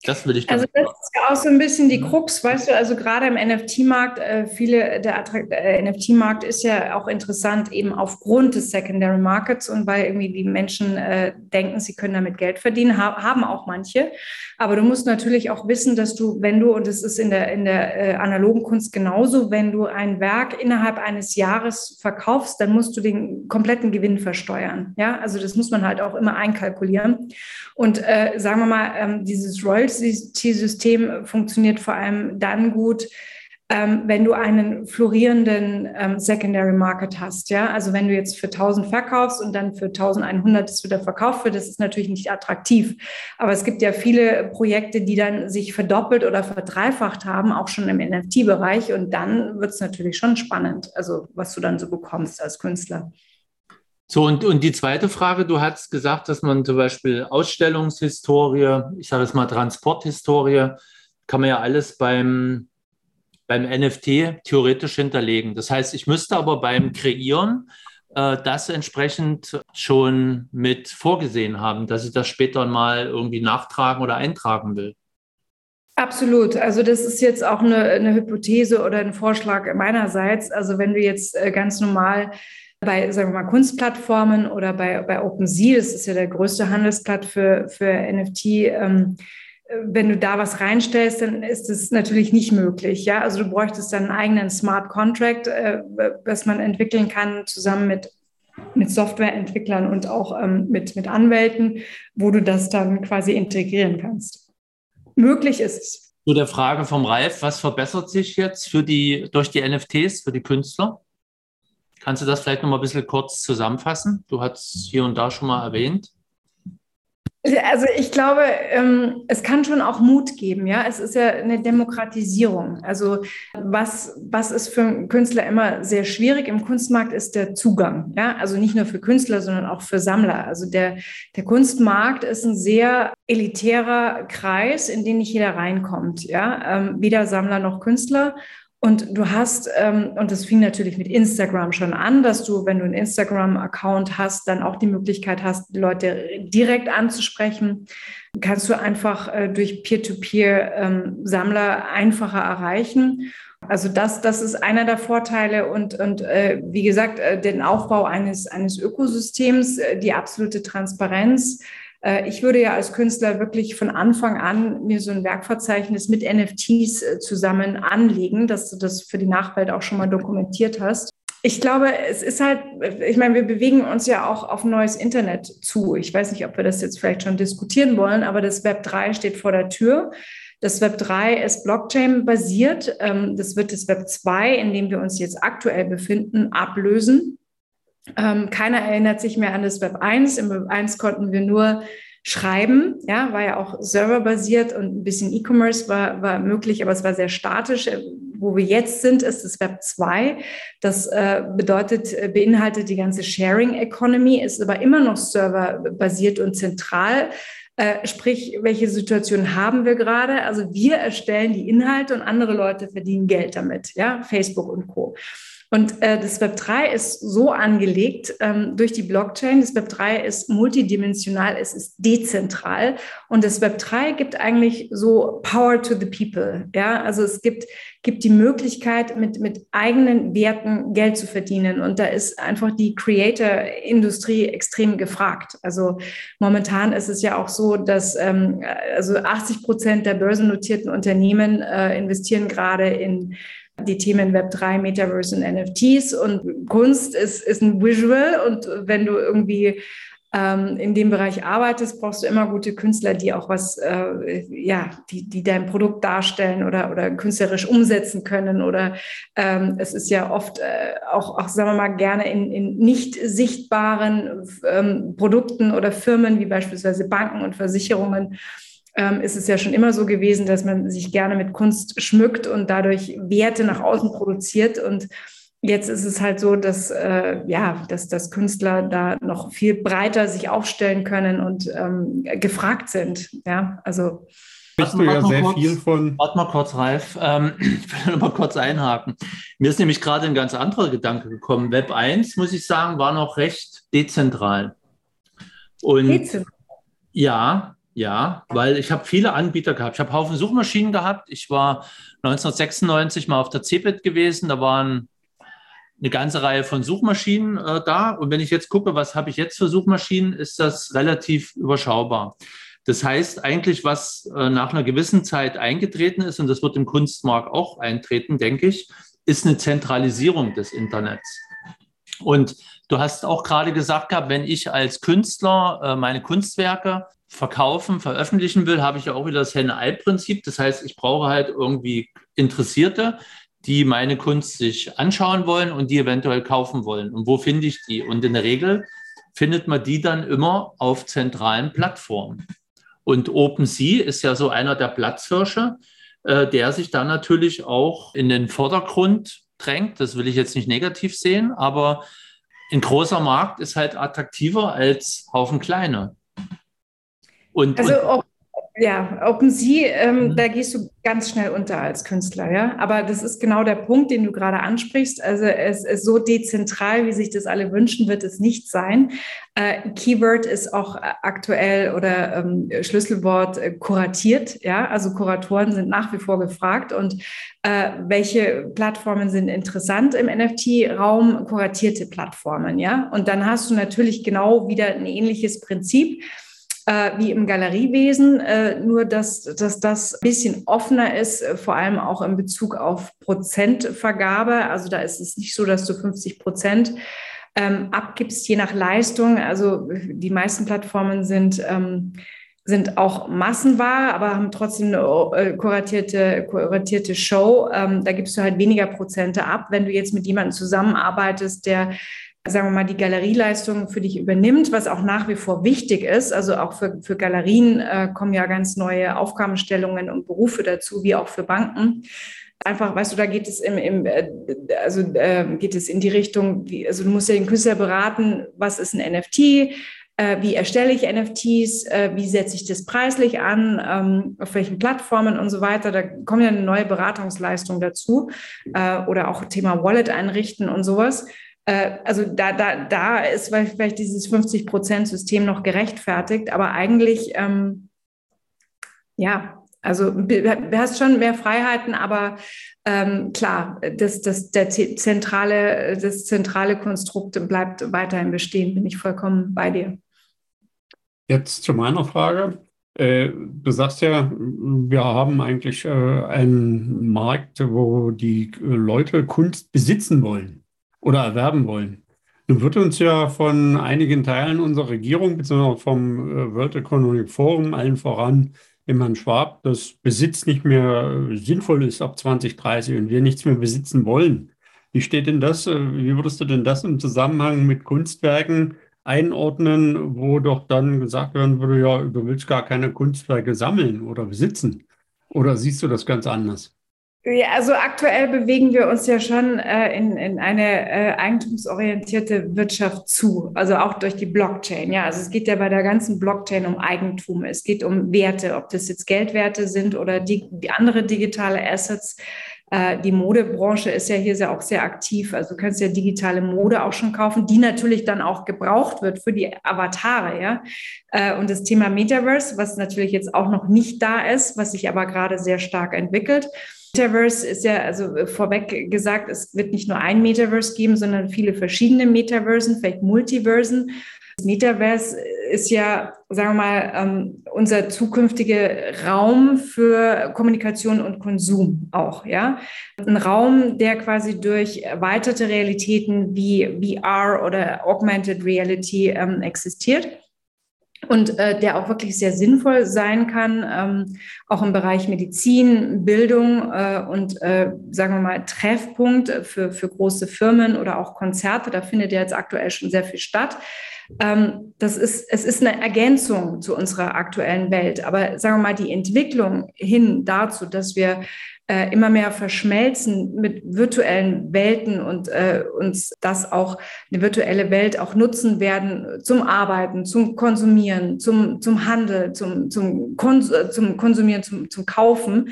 Das will ich. Also das ist ja auch so ein bisschen die Krux, weißt du, also gerade im NFT-Markt, äh, viele, der äh, NFT-Markt ist ja auch interessant eben aufgrund des Secondary Markets und weil irgendwie die Menschen äh, denken, sie können damit Geld verdienen, ha haben auch manche. Aber du musst natürlich auch wissen, dass du, wenn du, und das ist in der, in der äh, analogen Kunst genauso, wenn du ein Werk innerhalb eines Jahres verkaufst, dann musst du den kompletten Gewinn versteuern. Ja, also das muss man halt auch immer einkalkulieren. Und äh, sagen wir mal, ähm, dieses Royalty Royalty-System funktioniert vor allem dann gut, ähm, wenn du einen florierenden ähm, Secondary Market hast. Ja, also wenn du jetzt für 1000 verkaufst und dann für 1100 das wieder verkauft wird, das ist natürlich nicht attraktiv. Aber es gibt ja viele Projekte, die dann sich verdoppelt oder verdreifacht haben, auch schon im NFT-Bereich. Und dann wird es natürlich schon spannend, also was du dann so bekommst als Künstler. So, und, und die zweite Frage, du hast gesagt, dass man zum Beispiel Ausstellungshistorie, ich sage es mal Transporthistorie, kann man ja alles beim, beim NFT theoretisch hinterlegen. Das heißt, ich müsste aber beim Kreieren äh, das entsprechend schon mit vorgesehen haben, dass ich das später mal irgendwie nachtragen oder eintragen will. Absolut. Also das ist jetzt auch eine, eine Hypothese oder ein Vorschlag meinerseits. Also wenn du jetzt äh, ganz normal bei, sagen wir mal, Kunstplattformen oder bei, bei OpenSea, das ist ja der größte Handelsblatt für, für NFT, ähm, wenn du da was reinstellst, dann ist es natürlich nicht möglich. Ja, also du bräuchtest dann einen eigenen Smart Contract, äh, was man entwickeln kann, zusammen mit, mit Softwareentwicklern und auch ähm, mit, mit Anwälten, wo du das dann quasi integrieren kannst. Möglich ist es. Zu der Frage vom Ralf, was verbessert sich jetzt für die, durch die NFTs für die Künstler? Kannst du das vielleicht noch mal ein bisschen kurz zusammenfassen? Du hast es hier und da schon mal erwähnt. Also ich glaube, ähm, es kann schon auch Mut geben, ja. Es ist ja eine Demokratisierung. Also was, was ist für einen Künstler immer sehr schwierig im Kunstmarkt ist der Zugang, ja. Also nicht nur für Künstler, sondern auch für Sammler. Also der, der Kunstmarkt ist ein sehr elitärer Kreis, in den nicht jeder reinkommt, ja. Ähm, weder Sammler noch Künstler. Und du hast, ähm, und das fing natürlich mit Instagram schon an, dass du, wenn du einen Instagram-Account hast, dann auch die Möglichkeit hast, Leute direkt anzusprechen. Kannst du einfach äh, durch Peer-to-Peer-Sammler ähm, einfacher erreichen. Also das, das ist einer der Vorteile und, und äh, wie gesagt, äh, den Aufbau eines, eines Ökosystems, äh, die absolute Transparenz, ich würde ja als Künstler wirklich von Anfang an mir so ein Werkverzeichnis mit NFTs äh, zusammen anlegen, dass du das für die Nachwelt auch schon mal dokumentiert hast. Ich glaube, es ist halt, ich meine, wir bewegen uns ja auch auf neues Internet zu. Ich weiß nicht, ob wir das jetzt vielleicht schon diskutieren wollen, aber das Web 3 steht vor der Tür. Das Web 3 ist Blockchain-basiert. Ähm, das wird das Web 2, in dem wir uns jetzt aktuell befinden, ablösen. Ähm, keiner erinnert sich mehr an das Web 1. Im Web 1 konnten wir nur schreiben, ja, war ja auch serverbasiert und ein bisschen E-Commerce war, war möglich, aber es war sehr statisch. Wo wir jetzt sind, ist das Web 2. Das äh, bedeutet, äh, beinhaltet die ganze Sharing Economy, ist aber immer noch serverbasiert und zentral Äh, sprich, welche Situation haben wir gerade? Also wir erstellen die Inhalte und andere Leute verdienen Geld damit, ja, Facebook und Co. Und äh, das Web 3 ist so angelegt ähm, durch die Blockchain. Das Web 3 ist multidimensional, es ist dezentral. Und das Web 3 gibt eigentlich so Power to the People. Ja, also es gibt, gibt die Möglichkeit, mit, mit eigenen Werten Geld zu verdienen. Und da ist einfach die Creator-Industrie extrem gefragt. Also momentan ist es ja auch so, dass ähm, also 80 Prozent der börsennotierten Unternehmen äh, investieren gerade in die Themen Web3, Metaverse und NFTs. Und Kunst ist, ist ein Visual. Und wenn du irgendwie ähm, in dem Bereich arbeitest, brauchst du immer gute Künstler, die auch was, äh, ja, die, die dein Produkt darstellen oder, oder künstlerisch umsetzen können. Oder ähm, es ist ja oft äh, auch, auch, sagen wir mal, gerne in, in nicht sichtbaren ähm, Produkten oder Firmen wie beispielsweise Banken und Versicherungen ähm, ist es ja schon immer so gewesen, dass man sich gerne mit Kunst schmückt und dadurch Werte nach außen produziert. Und jetzt ist es halt so, dass, äh, ja, dass, dass Künstler da noch viel breiter sich aufstellen können und ähm, gefragt sind. Ja, also. Warte mal, ja sehr kurz, viel von. Warte mal kurz, Ralf. Ähm, [LAUGHS] ich will mal kurz einhaken. Mir ist nämlich gerade ein ganz anderer Gedanke gekommen. Web 1, muss ich sagen, war noch recht dezentral. Und dezentral. ja, ja, weil ich habe viele Anbieter gehabt. Ich habe Haufen Suchmaschinen gehabt. Ich war 1996 mal auf der CeBIT gewesen. Da waren eine ganze Reihe von Suchmaschinen äh, da. Und wenn ich jetzt gucke, was habe ich jetzt für Suchmaschinen, ist das relativ überschaubar. Das heißt eigentlich, was äh, nach einer gewissen Zeit eingetreten ist, und das wird im Kunstmarkt auch eintreten, denke ich, ist eine Zentralisierung des Internets. Und du hast auch gerade gesagt gehabt, wenn ich als Künstler äh, meine Kunstwerke verkaufen, veröffentlichen will, habe ich ja auch wieder das Henne-Ei-Prinzip. Das heißt, ich brauche halt irgendwie Interessierte, die meine Kunst sich anschauen wollen und die eventuell kaufen wollen. Und wo finde ich die? Und in der Regel findet man die dann immer auf zentralen Plattformen. Und OpenSea ist ja so einer der Platzhirsche, äh, der sich da natürlich auch in den Vordergrund drängt. Das will ich jetzt nicht negativ sehen, aber ein großer Markt ist halt attraktiver als Haufen kleine. Und, also und ja, OpenSea, ähm, mhm. da gehst du ganz schnell unter als Künstler, ja. Aber das ist genau der Punkt, den du gerade ansprichst. Also es ist so dezentral, wie sich das alle wünschen, wird es nicht sein. Äh, Keyword ist auch aktuell oder ähm, Schlüsselwort äh, kuratiert, ja. Also Kuratoren sind nach wie vor gefragt und äh, welche Plattformen sind interessant im NFT-Raum? Kuratierte Plattformen, ja. Und dann hast du natürlich genau wieder ein ähnliches Prinzip äh, wie im Galeriewesen, äh, nur dass, dass das ein bisschen offener ist, äh, vor allem auch in Bezug auf Prozentvergabe. Also da ist es nicht so, dass du 50 Prozent ähm, abgibst, je nach Leistung. Also die meisten Plattformen sind ähm, sind auch Massenware, aber haben trotzdem eine äh, kuratierte, kuratierte Show. Ähm, da gibst du halt weniger Prozente ab. Wenn du jetzt mit jemandem zusammenarbeitest, der sagen wir mal, die Galerieleistung für dich übernimmt, was auch nach wie vor wichtig ist. Also auch für, für Galerien äh, kommen ja ganz neue Aufgabenstellungen und Berufe dazu, wie auch für Banken. Einfach, weißt du, da geht es im, im äh, also äh, geht es in die Richtung, wie, also du musst ja den Künstler beraten, was ist ein NFT, äh, wie erstelle ich NFTs, äh, wie setze ich das preislich an, ähm, auf welchen Plattformen und so weiter. Da kommt ja neue Beratungsleistung dazu oder auch Thema Wallet einrichten und sowas. Äh, also da, da, da ist vielleicht dieses 50-Prozent-System noch gerechtfertigt, aber eigentlich, ähm, ja, also du hast schon mehr Freiheiten, aber ähm, klar, das, das, der zentrale, das zentrale Konstrukt bleibt weiterhin bestehen, bin ich vollkommen bei dir. Jetzt zu meiner Frage. Äh, du sagst ja, wir haben eigentlich äh, einen Markt, wo die Leute Kunst besitzen wollen oder erwerben wollen. Nun wird uns ja von einigen Teilen unserer Regierung, beziehungsweise vom äh, World Economic Forum, allen voran dem Herrn Schwab, dass Besitz nicht mehr sinnvoll ist ab 2030 und wir nichts mehr besitzen wollen. Wie steht denn das? Äh, wie würdest du denn das im Zusammenhang mit Kunstwerken einordnen, wo doch dann gesagt werden würde, ja, du willst gar keine Kunstwerke sammeln oder besitzen? Oder siehst du das ganz anders? Ja, also aktuell bewegen wir uns ja schon äh, in, in eine äh, eigentumsorientierte Wirtschaft zu, also auch durch die Blockchain. Ja, also es geht ja bei der ganzen Blockchain um Eigentum. Es geht um Werte, ob das jetzt Geldwerte sind oder die, die andere digitale Assets. Äh, die Modebranche ist ja hier sehr, auch sehr aktiv. Also du kannst ja digitale Mode auch schon kaufen, die natürlich dann auch gebraucht wird für die Avatare. Ja? Äh, und das Thema Metaverse, was natürlich jetzt auch noch nicht da ist, was sich aber gerade sehr stark entwickelt. Metaverse ist ja, also äh, vorweg gesagt, es wird nicht nur ein Metaverse geben, sondern viele verschiedene Metaversen, vielleicht Multiversen. Das Metaverse ist ja, sagen wir mal, ähm, unser zukünftiger Raum für Kommunikation und Konsum auch, ja. Ein Raum, der quasi durch erweiterte Realitäten wie VR oder Augmented Reality ähm, existiert und äh, der auch wirklich sehr sinnvoll sein kann, ähm, auch im Bereich Medizin, Bildung äh, und äh, sagen wir mal Treffpunkt für, für große Firmen oder auch Konzerte. Da findet ja jetzt aktuell schon sehr viel statt. Ähm, das ist, es ist eine Ergänzung zu unserer aktuellen Welt. Aber sagen wir mal, die Entwicklung hin dazu, dass wir äh, immer mehr verschmelzen mit virtuellen Welten und äh, uns das auch eine virtuelle Welt auch nutzen werden zum Arbeiten, zum Konsumieren, zum, zum Handel, zum, zum, Kons zum Konsumieren, zum, zum Kaufen.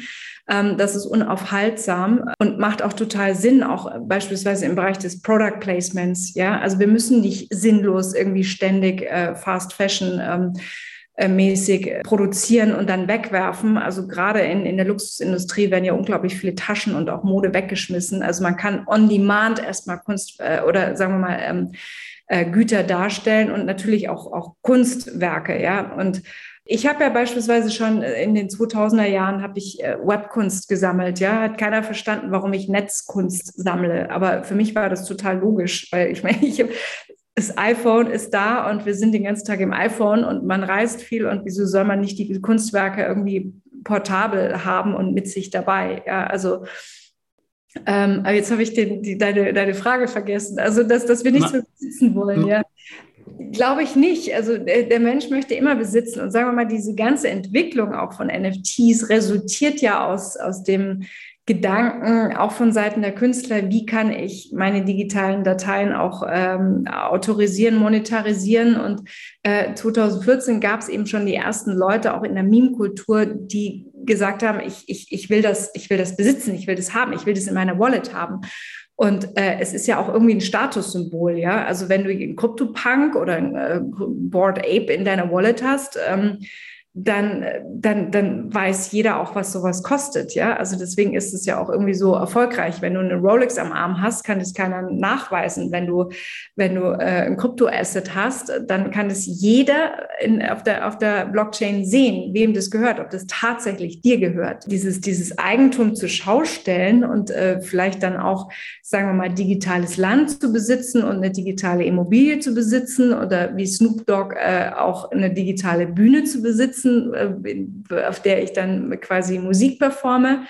Ähm, das ist unaufhaltsam und macht auch total Sinn, auch beispielsweise im Bereich des Product Placements. Ja, also wir müssen nicht sinnlos irgendwie ständig äh, Fast Fashion ähm, äh, mäßig produzieren und dann wegwerfen. Also gerade in, in der Luxusindustrie werden ja unglaublich viele Taschen und auch Mode weggeschmissen. Also man kann on demand erstmal Kunst äh, oder sagen wir mal ähm, äh, Güter darstellen und natürlich auch, auch Kunstwerke, ja. Und ich habe ja beispielsweise schon in den 2000er Jahren habe ich äh, Webkunst gesammelt. Ja, hat keiner verstanden, warum ich Netzkunst sammle. Aber für mich war das total logisch, weil ich meine, [LAUGHS] ich das iPhone ist da und wir sind den ganzen Tag im iPhone und man reist viel und wieso soll man nicht die Kunstwerke irgendwie portabel haben und mit sich dabei? Ja, also ähm, aber jetzt habe ich den, die, deine, deine Frage vergessen. Also, dass, dass wir nicht so sitzen wollen, ja. Glaube ich nicht. Also der, der, Mensch möchte immer besitzen. Und sagen wir mal, diese ganze Entwicklung auch von NFTs resultiert ja aus, aus dem Gedanken, auch von Seiten der Künstler, wie kann ich meine digitalen Dateien auch ähm, autorisieren, monetarisieren. Und äh, 2014 gab es eben schon die ersten Leute auch in der Meme-Kultur, die gesagt haben, ich, ich, ich, will das, ich will das besitzen, ich will das haben, ich will das in meiner Wallet haben. Und äh, es ist ja auch irgendwie ein Statussymbol, ja. Also wenn du einen CryptoPunk oder ein äh, Board Ape in deiner Wallet hast, ähm, dann, dann, dann weiß jeder auch, was sowas kostet. Ja, also deswegen ist es ja auch irgendwie so erfolgreich. Wenn du eine Rolex am Arm hast, kann das keiner nachweisen. Wenn du, wenn du äh, ein Kryptoasset hast, dann kann es jeder in, auf, der, auf der Blockchain sehen, wem das gehört, ob das tatsächlich dir gehört. Dieses, dieses Eigentum zur Schau stellen und äh, vielleicht dann auch, sagen wir mal, digitales Land zu besitzen und eine digitale Immobilie zu besitzen oder wie Snoop Dogg äh, auch eine digitale Bühne zu besitzen sitzen, äh, auf der ich dann quasi Musik performe.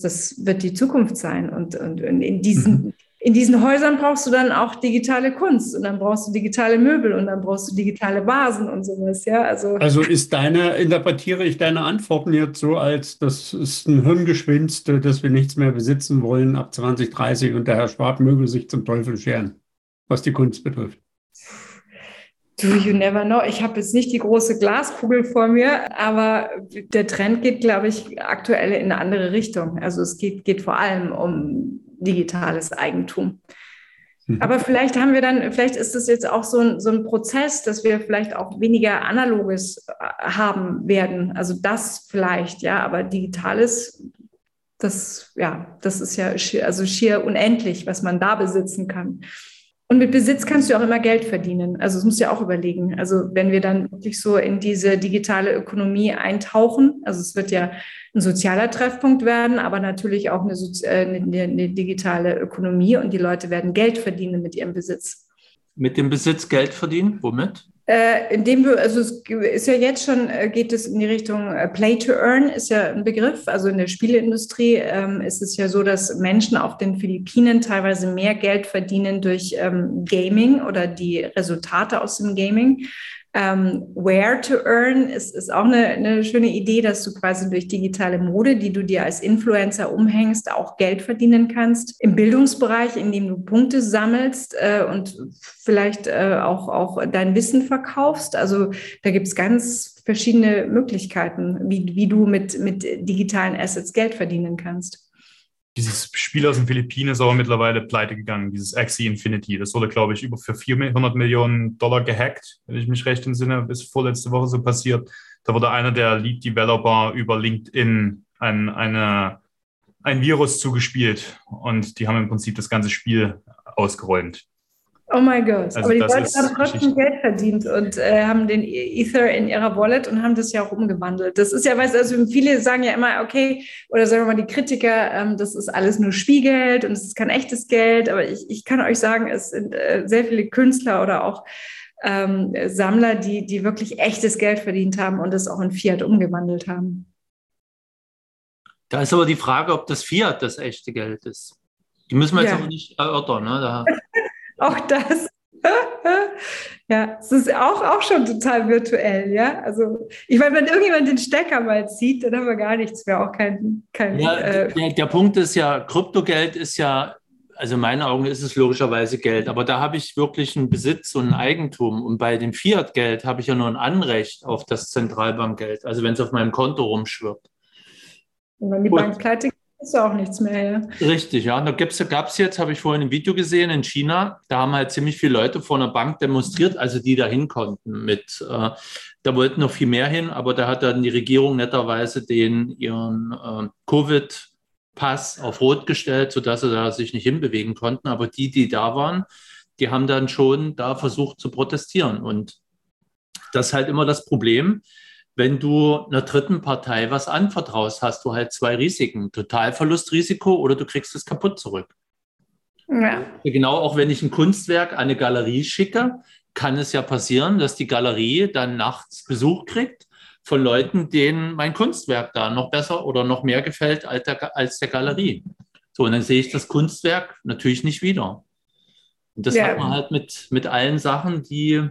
Das wird die Zukunft sein. Und, und, in, diesen, mhm. in diesen Häusern brauchst du dann auch digitale Kunst und dann brauchst du digitale Möbel und dann brauchst du digitale Vasen und sowas. Ja, also, also ist deine, interpretiere ich deine Antworten jetzt so, als das ist ein Hirngespinst, dass wir nichts mehr besitzen wollen ab 2030 und der Herr Schwab möge sich zum Teufel scheren, was die Kunst betrifft. Du, you never know. Ich habe jetzt nicht die große Glaskugel vor mir, aber der Trend geht, glaube ich, aktuell in eine andere Richtung. Also es geht, geht vor allem um digitales Eigentum. Mhm. Aber vielleicht haben wir dann, vielleicht ist das jetzt auch so ein, so ein Prozess, dass wir vielleicht auch weniger Analoges äh, haben werden. Also das vielleicht, ja, aber Digitales, das, ja, das ist ja schier, also schier unendlich, was man da besitzen kann. Und mit Besitz kannst du auch immer Geld verdienen. Also das musst du ja auch überlegen. Also wenn wir dann wirklich so in diese digitale Ökonomie eintauchen, also es wird ja ein sozialer Treffpunkt werden, aber natürlich auch eine, äh, eine, eine digitale Ökonomie und die Leute werden Geld verdienen mit ihrem Besitz. Mit dem Besitz Geld verdienen? Womit? Äh, indem wir, also es ist ja jetzt schon, äh, geht es in die Richtung äh, Play to Earn, ist ja ein Begriff. Also in der Spieleindustrie ähm, ist es ja so, dass Menschen auf den Philippinen teilweise mehr Geld verdienen durch ähm, Gaming oder die Resultate aus dem Gaming. Ähm, where to earn ist, ist auch eine, eine schöne Idee, dass du quasi durch digitale Mode, die du dir als Influencer umhängst, auch Geld verdienen kannst. Im Bildungsbereich, in dem du Punkte sammelst äh, und vielleicht äh, auch, auch dein Wissen verkaufst. Also da gibt es ganz verschiedene Möglichkeiten, wie, wie du mit, mit digitalen Assets Geld verdienen kannst dieses Spiel aus den Philippinen ist aber mittlerweile pleite gegangen, dieses Axie Infinity. Das wurde, glaube ich, über für 400 Millionen Dollar gehackt, wenn ich mich recht entsinne, ist vorletzte Woche so passiert. Da wurde einer der Lead Developer über LinkedIn ein, eine, ein Virus zugespielt und die haben im Prinzip das ganze Spiel ausgeräumt. Oh mein Gott, also aber die Leute haben trotzdem Geld verdient und äh, haben den Ether in ihrer Wallet und haben das ja auch umgewandelt. Das ist ja, weißt du, also viele sagen ja immer, okay, oder sagen wir mal die Kritiker, ähm, das ist alles nur Spielgeld und es ist kein echtes Geld, aber ich, ich kann euch sagen, es sind äh, sehr viele Künstler oder auch ähm, Sammler, die, die wirklich echtes Geld verdient haben und es auch in Fiat umgewandelt haben. Da ist aber die Frage, ob das Fiat das echte Geld ist. Die müssen wir jetzt ja. aber nicht erörtern. Ne? Da [LAUGHS] auch das. [LAUGHS] ja, es ist auch, auch schon total virtuell, ja. Also, ich meine, wenn irgendjemand den Stecker mal zieht, dann haben wir gar nichts mehr, auch kein. kein ja, äh, der, der Punkt ist ja, Kryptogeld ist ja, also in meinen Augen ist es logischerweise Geld, aber da habe ich wirklich einen Besitz und ein Eigentum. Und bei dem Fiat-Geld habe ich ja nur ein Anrecht auf das Zentralbankgeld, also wenn es auf meinem Konto rumschwirrt. Und wenn die Bank pleite ist auch nichts mehr, ja. Richtig, ja. Da gab es jetzt, habe ich vorhin ein Video gesehen, in China, da haben halt ziemlich viele Leute vor einer Bank demonstriert, also die da hin konnten mit, äh, da wollten noch viel mehr hin, aber da hat dann die Regierung netterweise den ihren äh, Covid-Pass auf Rot gestellt, sodass sie da sich nicht hinbewegen konnten. Aber die, die da waren, die haben dann schon da versucht zu protestieren. Und das ist halt immer das Problem wenn du einer dritten Partei was anvertraust, hast du halt zwei Risiken. Totalverlustrisiko oder du kriegst es kaputt zurück. Ja. Genau, auch wenn ich ein Kunstwerk an eine Galerie schicke, kann es ja passieren, dass die Galerie dann nachts Besuch kriegt von Leuten, denen mein Kunstwerk da noch besser oder noch mehr gefällt als der, als der Galerie. So, und dann sehe ich das Kunstwerk natürlich nicht wieder. Und das ja. hat man halt mit, mit allen Sachen, die,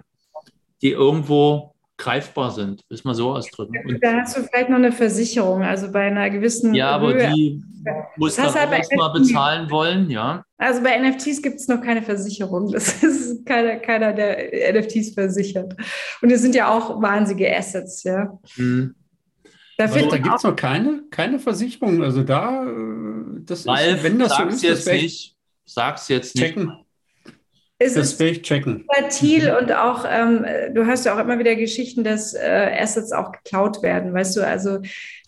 die irgendwo greifbar sind, ist mal so ausdrücken. Und da hast du vielleicht noch eine Versicherung, also bei einer gewissen. Ja, aber Höhe. die muss dann halt erstmal bezahlen wollen, ja. Also bei NFTs gibt es noch keine Versicherung. Das ist keiner, keiner, der NFTs versichert. Und es sind ja auch wahnsinnige Assets, ja. Mhm. Da, also, da gibt es noch keine, keine Versicherung. Also da, äh, das Ralf, ist, wenn das so ist, jetzt nicht. Sag's jetzt nicht. Checken. Es das will ich checken. Volatil und auch, ähm, du hast ja auch immer wieder Geschichten, dass äh, Assets auch geklaut werden, weißt du, also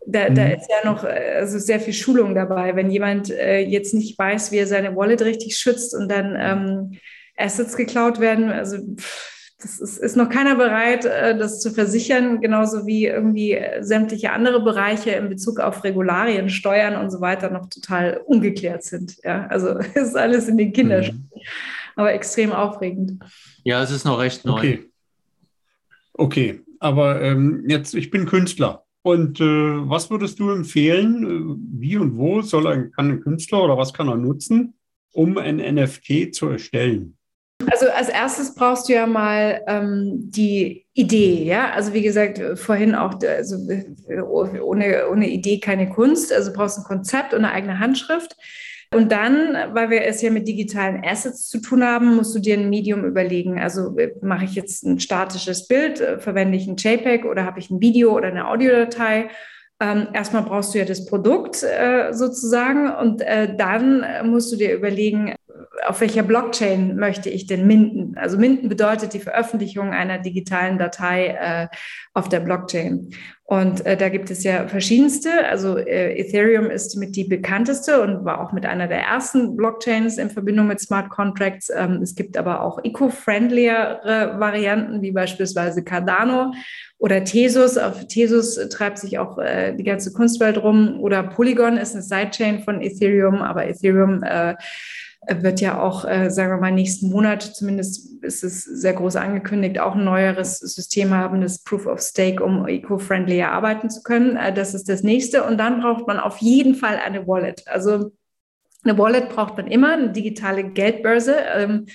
da, mhm. da ist ja noch also sehr viel Schulung dabei. Wenn jemand äh, jetzt nicht weiß, wie er seine Wallet richtig schützt und dann ähm, Assets geklaut werden, also pff, das ist, ist noch keiner bereit, äh, das zu versichern, genauso wie irgendwie äh, sämtliche andere Bereiche in Bezug auf Regularien, Steuern und so weiter noch total ungeklärt sind. Ja, also [LAUGHS] ist alles in den Kinderschuhen. Mhm aber extrem aufregend. Ja, es ist noch recht neu. Okay, okay. aber ähm, jetzt, ich bin Künstler. Und äh, was würdest du empfehlen? Äh, wie und wo soll ein, kann ein Künstler oder was kann er nutzen, um ein NFT zu erstellen? Also als erstes brauchst du ja mal ähm, die Idee, ja. Also wie gesagt, vorhin auch, also ohne, ohne Idee keine Kunst. Also du brauchst ein Konzept und eine eigene Handschrift. Und dann, weil wir es ja mit digitalen Assets zu tun haben, musst du dir ein Medium überlegen. Also äh, mache ich jetzt ein statisches Bild, äh, verwende ich ein JPEG oder habe ich ein Video oder eine Audiodatei? Ähm, erstmal brauchst du ja das Produkt äh, sozusagen und äh, dann musst du dir überlegen, auf welcher Blockchain möchte ich denn minden? Also minden bedeutet die Veröffentlichung einer digitalen Datei äh, auf der Blockchain. Und äh, da gibt es ja verschiedenste. Also äh, Ethereum ist mit die bekannteste und war auch mit einer der ersten Blockchains in Verbindung mit Smart Contracts. Ähm, es gibt aber auch eco-friendliere Varianten, wie beispielsweise Cardano oder Tesos. Auf Tesos treibt sich auch äh, die ganze Kunstwelt rum. Oder Polygon ist eine Sidechain von Ethereum, aber Ethereum äh, wird ja auch, äh, sagen wir mal, nächsten Monat, zumindest ist es sehr groß angekündigt, auch ein neueres System haben, das Proof of Stake, um eco-friendlier arbeiten zu können. Äh, das ist das nächste. Und dann braucht man auf jeden Fall eine Wallet. Also eine Wallet braucht man immer, eine digitale Geldbörse. Ähm,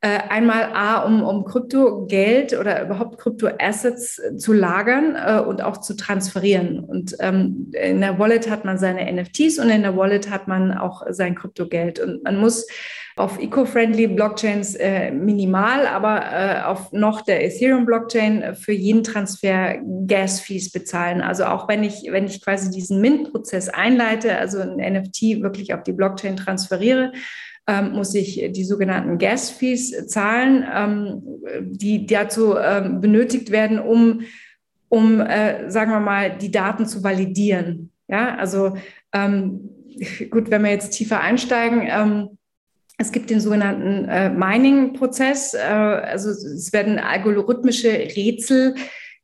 Äh, einmal A, um, um Kryptogeld oder überhaupt Kryptoassets zu lagern äh, und auch zu transferieren. Und ähm, in der Wallet hat man seine NFTs und in der Wallet hat man auch sein Kryptogeld. Und man muss auf eco-friendly Blockchains äh, minimal, aber äh, auf noch der Ethereum-Blockchain für jeden Transfer Gas-Fees bezahlen. Also auch wenn ich, wenn ich quasi diesen Mint-Prozess einleite, also ein NFT wirklich auf die Blockchain transferiere, ähm, muss ich die sogenannten Gas-Fees zahlen, ähm, die dazu ähm, benötigt werden, um, um äh, sagen wir mal, die Daten zu validieren. Ja, also ähm, [LAUGHS] gut, wenn wir jetzt tiefer einsteigen, ähm, es gibt den sogenannten äh, Mining-Prozess, äh, also es werden algorithmische Rätsel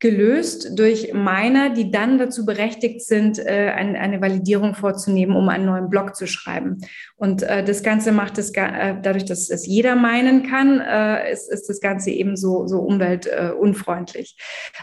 gelöst durch Miner, die dann dazu berechtigt sind, äh, ein, eine Validierung vorzunehmen, um einen neuen Block zu schreiben. Und äh, das Ganze macht es äh, dadurch, dass es jeder meinen kann, äh, ist, ist das Ganze eben so, so umweltunfreundlich.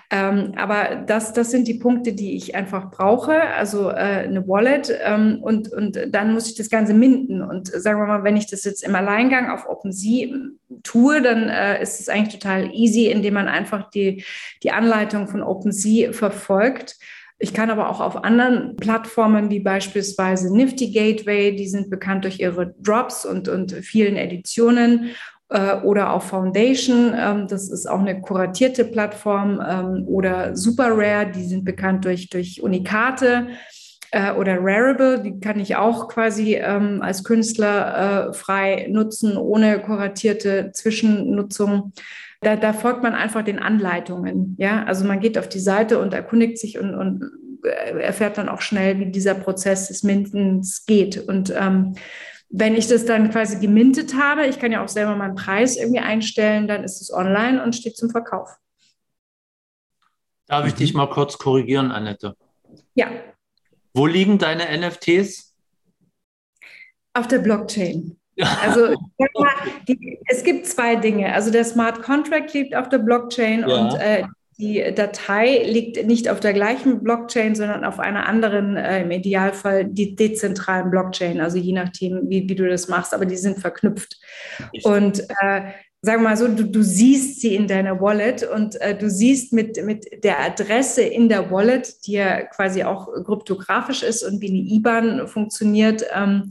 Ähm, aber das, das sind die Punkte, die ich einfach brauche, also äh, eine Wallet ähm, und, und dann muss ich das Ganze minden. Und sagen wir mal, wenn ich das jetzt im Alleingang auf OpenSea tue, dann äh, ist es eigentlich total easy, indem man einfach die, die Anleitung von OpenSea verfolgt. Ich kann aber auch auf anderen Plattformen wie beispielsweise Nifty Gateway, die sind bekannt durch ihre Drops und, und vielen Editionen äh, oder auch Foundation, ähm, das ist auch eine kuratierte Plattform ähm, oder Super Rare, die sind bekannt durch, durch Unikate äh, oder Rarible, die kann ich auch quasi ähm, als Künstler äh, frei nutzen, ohne kuratierte Zwischennutzung. Da, da folgt man einfach den Anleitungen. Ja, also man geht auf die Seite und erkundigt sich und, und äh, erfährt dann auch schnell, wie dieser Prozess des Mintens geht. Und ähm, wenn ich das dann quasi gemintet habe, ich kann ja auch selber meinen Preis irgendwie einstellen, dann ist es online und steht zum Verkauf. Darf ich dich mal kurz korrigieren, Annette? Ja. Wo liegen deine NFTs? Auf der Blockchain. Also [LAUGHS] die, es gibt zwei Dinge. Also der Smart Contract liegt auf der Blockchain ja. und äh, die Datei liegt nicht auf der gleichen Blockchain, sondern auf einer anderen, äh, im Idealfall die dezentralen Blockchain, also je nachdem, wie, wie du das machst, aber die sind verknüpft. Ich und äh, sagen wir mal so, du, du siehst sie in deiner Wallet und äh, du siehst mit, mit der Adresse in der Wallet, die ja quasi auch kryptografisch ist und wie eine IBAN funktioniert, ähm,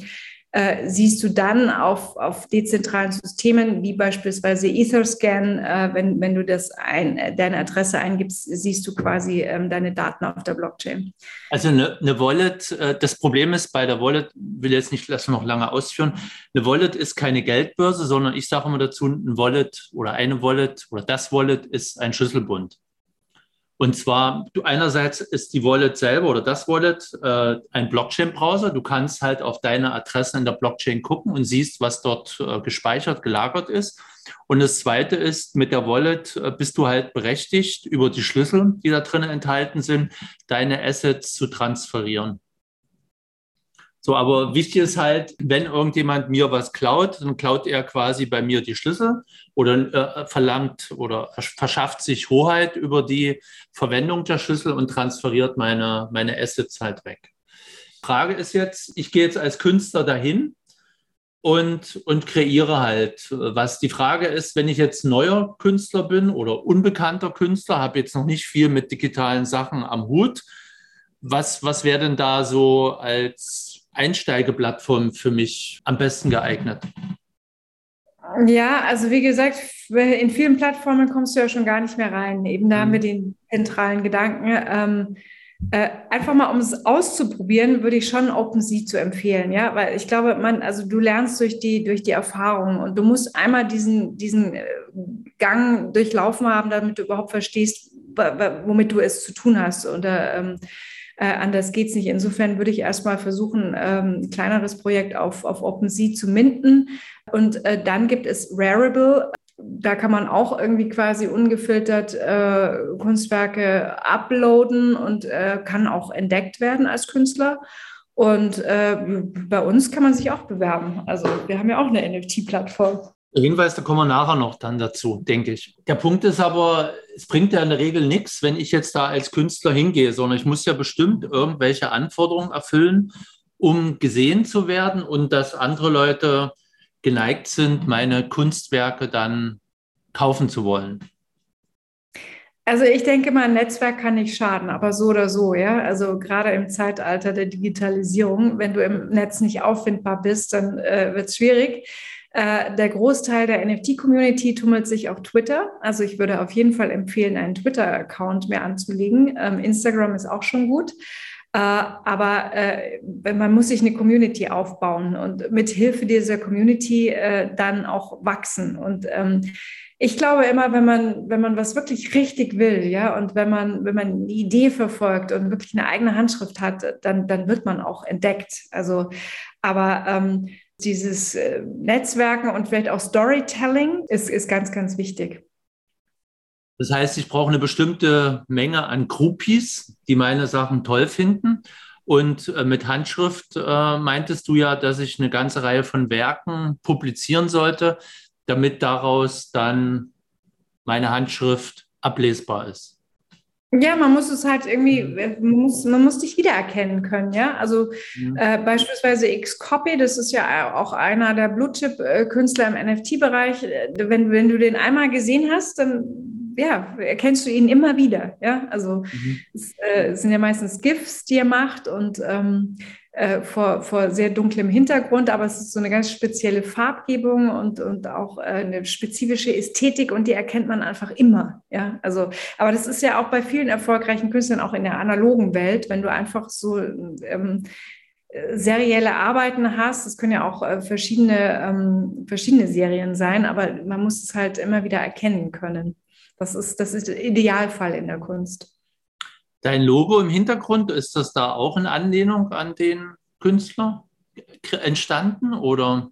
äh, siehst du dann auf, auf dezentralen Systemen wie beispielsweise Etherscan, äh, wenn, wenn du das ein, deine Adresse eingibst, siehst du quasi ähm, deine Daten auf der Blockchain. Also eine, eine Wallet, äh, das Problem ist bei der Wallet, will jetzt nicht das noch lange ausführen, eine Wallet ist keine Geldbörse, sondern ich sage immer dazu, ein Wallet oder eine Wallet oder das Wallet ist ein Schlüsselbund. Und zwar, du einerseits ist die Wallet selber oder das Wallet äh, ein Blockchain-Browser. Du kannst halt auf deine Adresse in der Blockchain gucken und siehst, was dort äh, gespeichert, gelagert ist. Und das zweite ist, mit der Wallet äh, bist du halt berechtigt, über die Schlüssel, die da drin enthalten sind, deine Assets zu transferieren. So, aber wichtig ist halt, wenn irgendjemand mir was klaut, dann klaut er quasi bei mir die Schlüssel oder äh, verlangt oder verschafft sich Hoheit über die Verwendung der Schlüssel und transferiert meine, meine Assets halt weg. Frage ist jetzt, ich gehe jetzt als Künstler dahin und, und kreiere halt was. Die Frage ist, wenn ich jetzt neuer Künstler bin oder unbekannter Künstler, habe jetzt noch nicht viel mit digitalen Sachen am Hut, was, was wäre denn da so als Einsteigeplattform für mich am besten geeignet? Ja, also wie gesagt, in vielen Plattformen kommst du ja schon gar nicht mehr rein. Eben da mhm. haben wir den zentralen Gedanken. Ähm, äh, einfach mal, um es auszuprobieren, würde ich schon OpenSea zu empfehlen, ja, weil ich glaube, man, also du lernst durch die, durch die Erfahrung und du musst einmal diesen, diesen äh, Gang durchlaufen haben, damit du überhaupt verstehst, womit du es zu tun hast. Oder ähm, äh, anders geht es nicht. Insofern würde ich erstmal versuchen, ähm, ein kleineres Projekt auf, auf OpenSea zu minden. Und äh, dann gibt es Rarible. Da kann man auch irgendwie quasi ungefiltert äh, Kunstwerke uploaden und äh, kann auch entdeckt werden als Künstler. Und äh, bei uns kann man sich auch bewerben. Also wir haben ja auch eine NFT-Plattform. Hinweis, da kommen wir nachher noch dann dazu, denke ich. Der Punkt ist aber, es bringt ja in der Regel nichts, wenn ich jetzt da als Künstler hingehe, sondern ich muss ja bestimmt irgendwelche Anforderungen erfüllen, um gesehen zu werden und dass andere Leute geneigt sind, meine Kunstwerke dann kaufen zu wollen? Also ich denke mal, ein Netzwerk kann nicht schaden, aber so oder so, ja. Also gerade im Zeitalter der Digitalisierung, wenn du im Netz nicht auffindbar bist, dann äh, wird es schwierig. Äh, der Großteil der NFT-Community tummelt sich auf Twitter. Also ich würde auf jeden Fall empfehlen, einen Twitter-Account mehr anzulegen. Ähm, Instagram ist auch schon gut. Äh, aber äh, man muss sich eine Community aufbauen und mit Hilfe dieser Community äh, dann auch wachsen. Und ähm, ich glaube immer, wenn man, wenn man was wirklich richtig will, ja, und wenn man, wenn man eine Idee verfolgt und wirklich eine eigene Handschrift hat, dann, dann wird man auch entdeckt. Also, aber ähm, dieses äh, Netzwerken und vielleicht auch Storytelling ist, ist ganz, ganz wichtig. Das heißt, ich brauche eine bestimmte Menge an Groupies, die meine Sachen toll finden. Und äh, mit Handschrift äh, meintest du ja, dass ich eine ganze Reihe von Werken publizieren sollte, damit daraus dann meine Handschrift ablesbar ist. Ja, man muss es halt irgendwie, mhm. man muss, man muss dich wiedererkennen können, ja. Also mhm. äh, beispielsweise Xcopy, das ist ja auch einer der Blue-Chip-Künstler im NFT-Bereich. Wenn, wenn du den einmal gesehen hast, dann ja, erkennst du ihn immer wieder, ja. Also mhm. es äh, sind ja meistens GIFs, die er macht und ähm, äh, vor, vor sehr dunklem Hintergrund, aber es ist so eine ganz spezielle Farbgebung und, und auch äh, eine spezifische Ästhetik und die erkennt man einfach immer. Ja, also, aber das ist ja auch bei vielen erfolgreichen Künstlern, auch in der analogen Welt, wenn du einfach so ähm, serielle Arbeiten hast, das können ja auch äh, verschiedene, ähm, verschiedene Serien sein, aber man muss es halt immer wieder erkennen können. Das ist, das ist der Idealfall in der Kunst. Dein Logo im Hintergrund, ist das da auch in Anlehnung an den Künstler entstanden oder?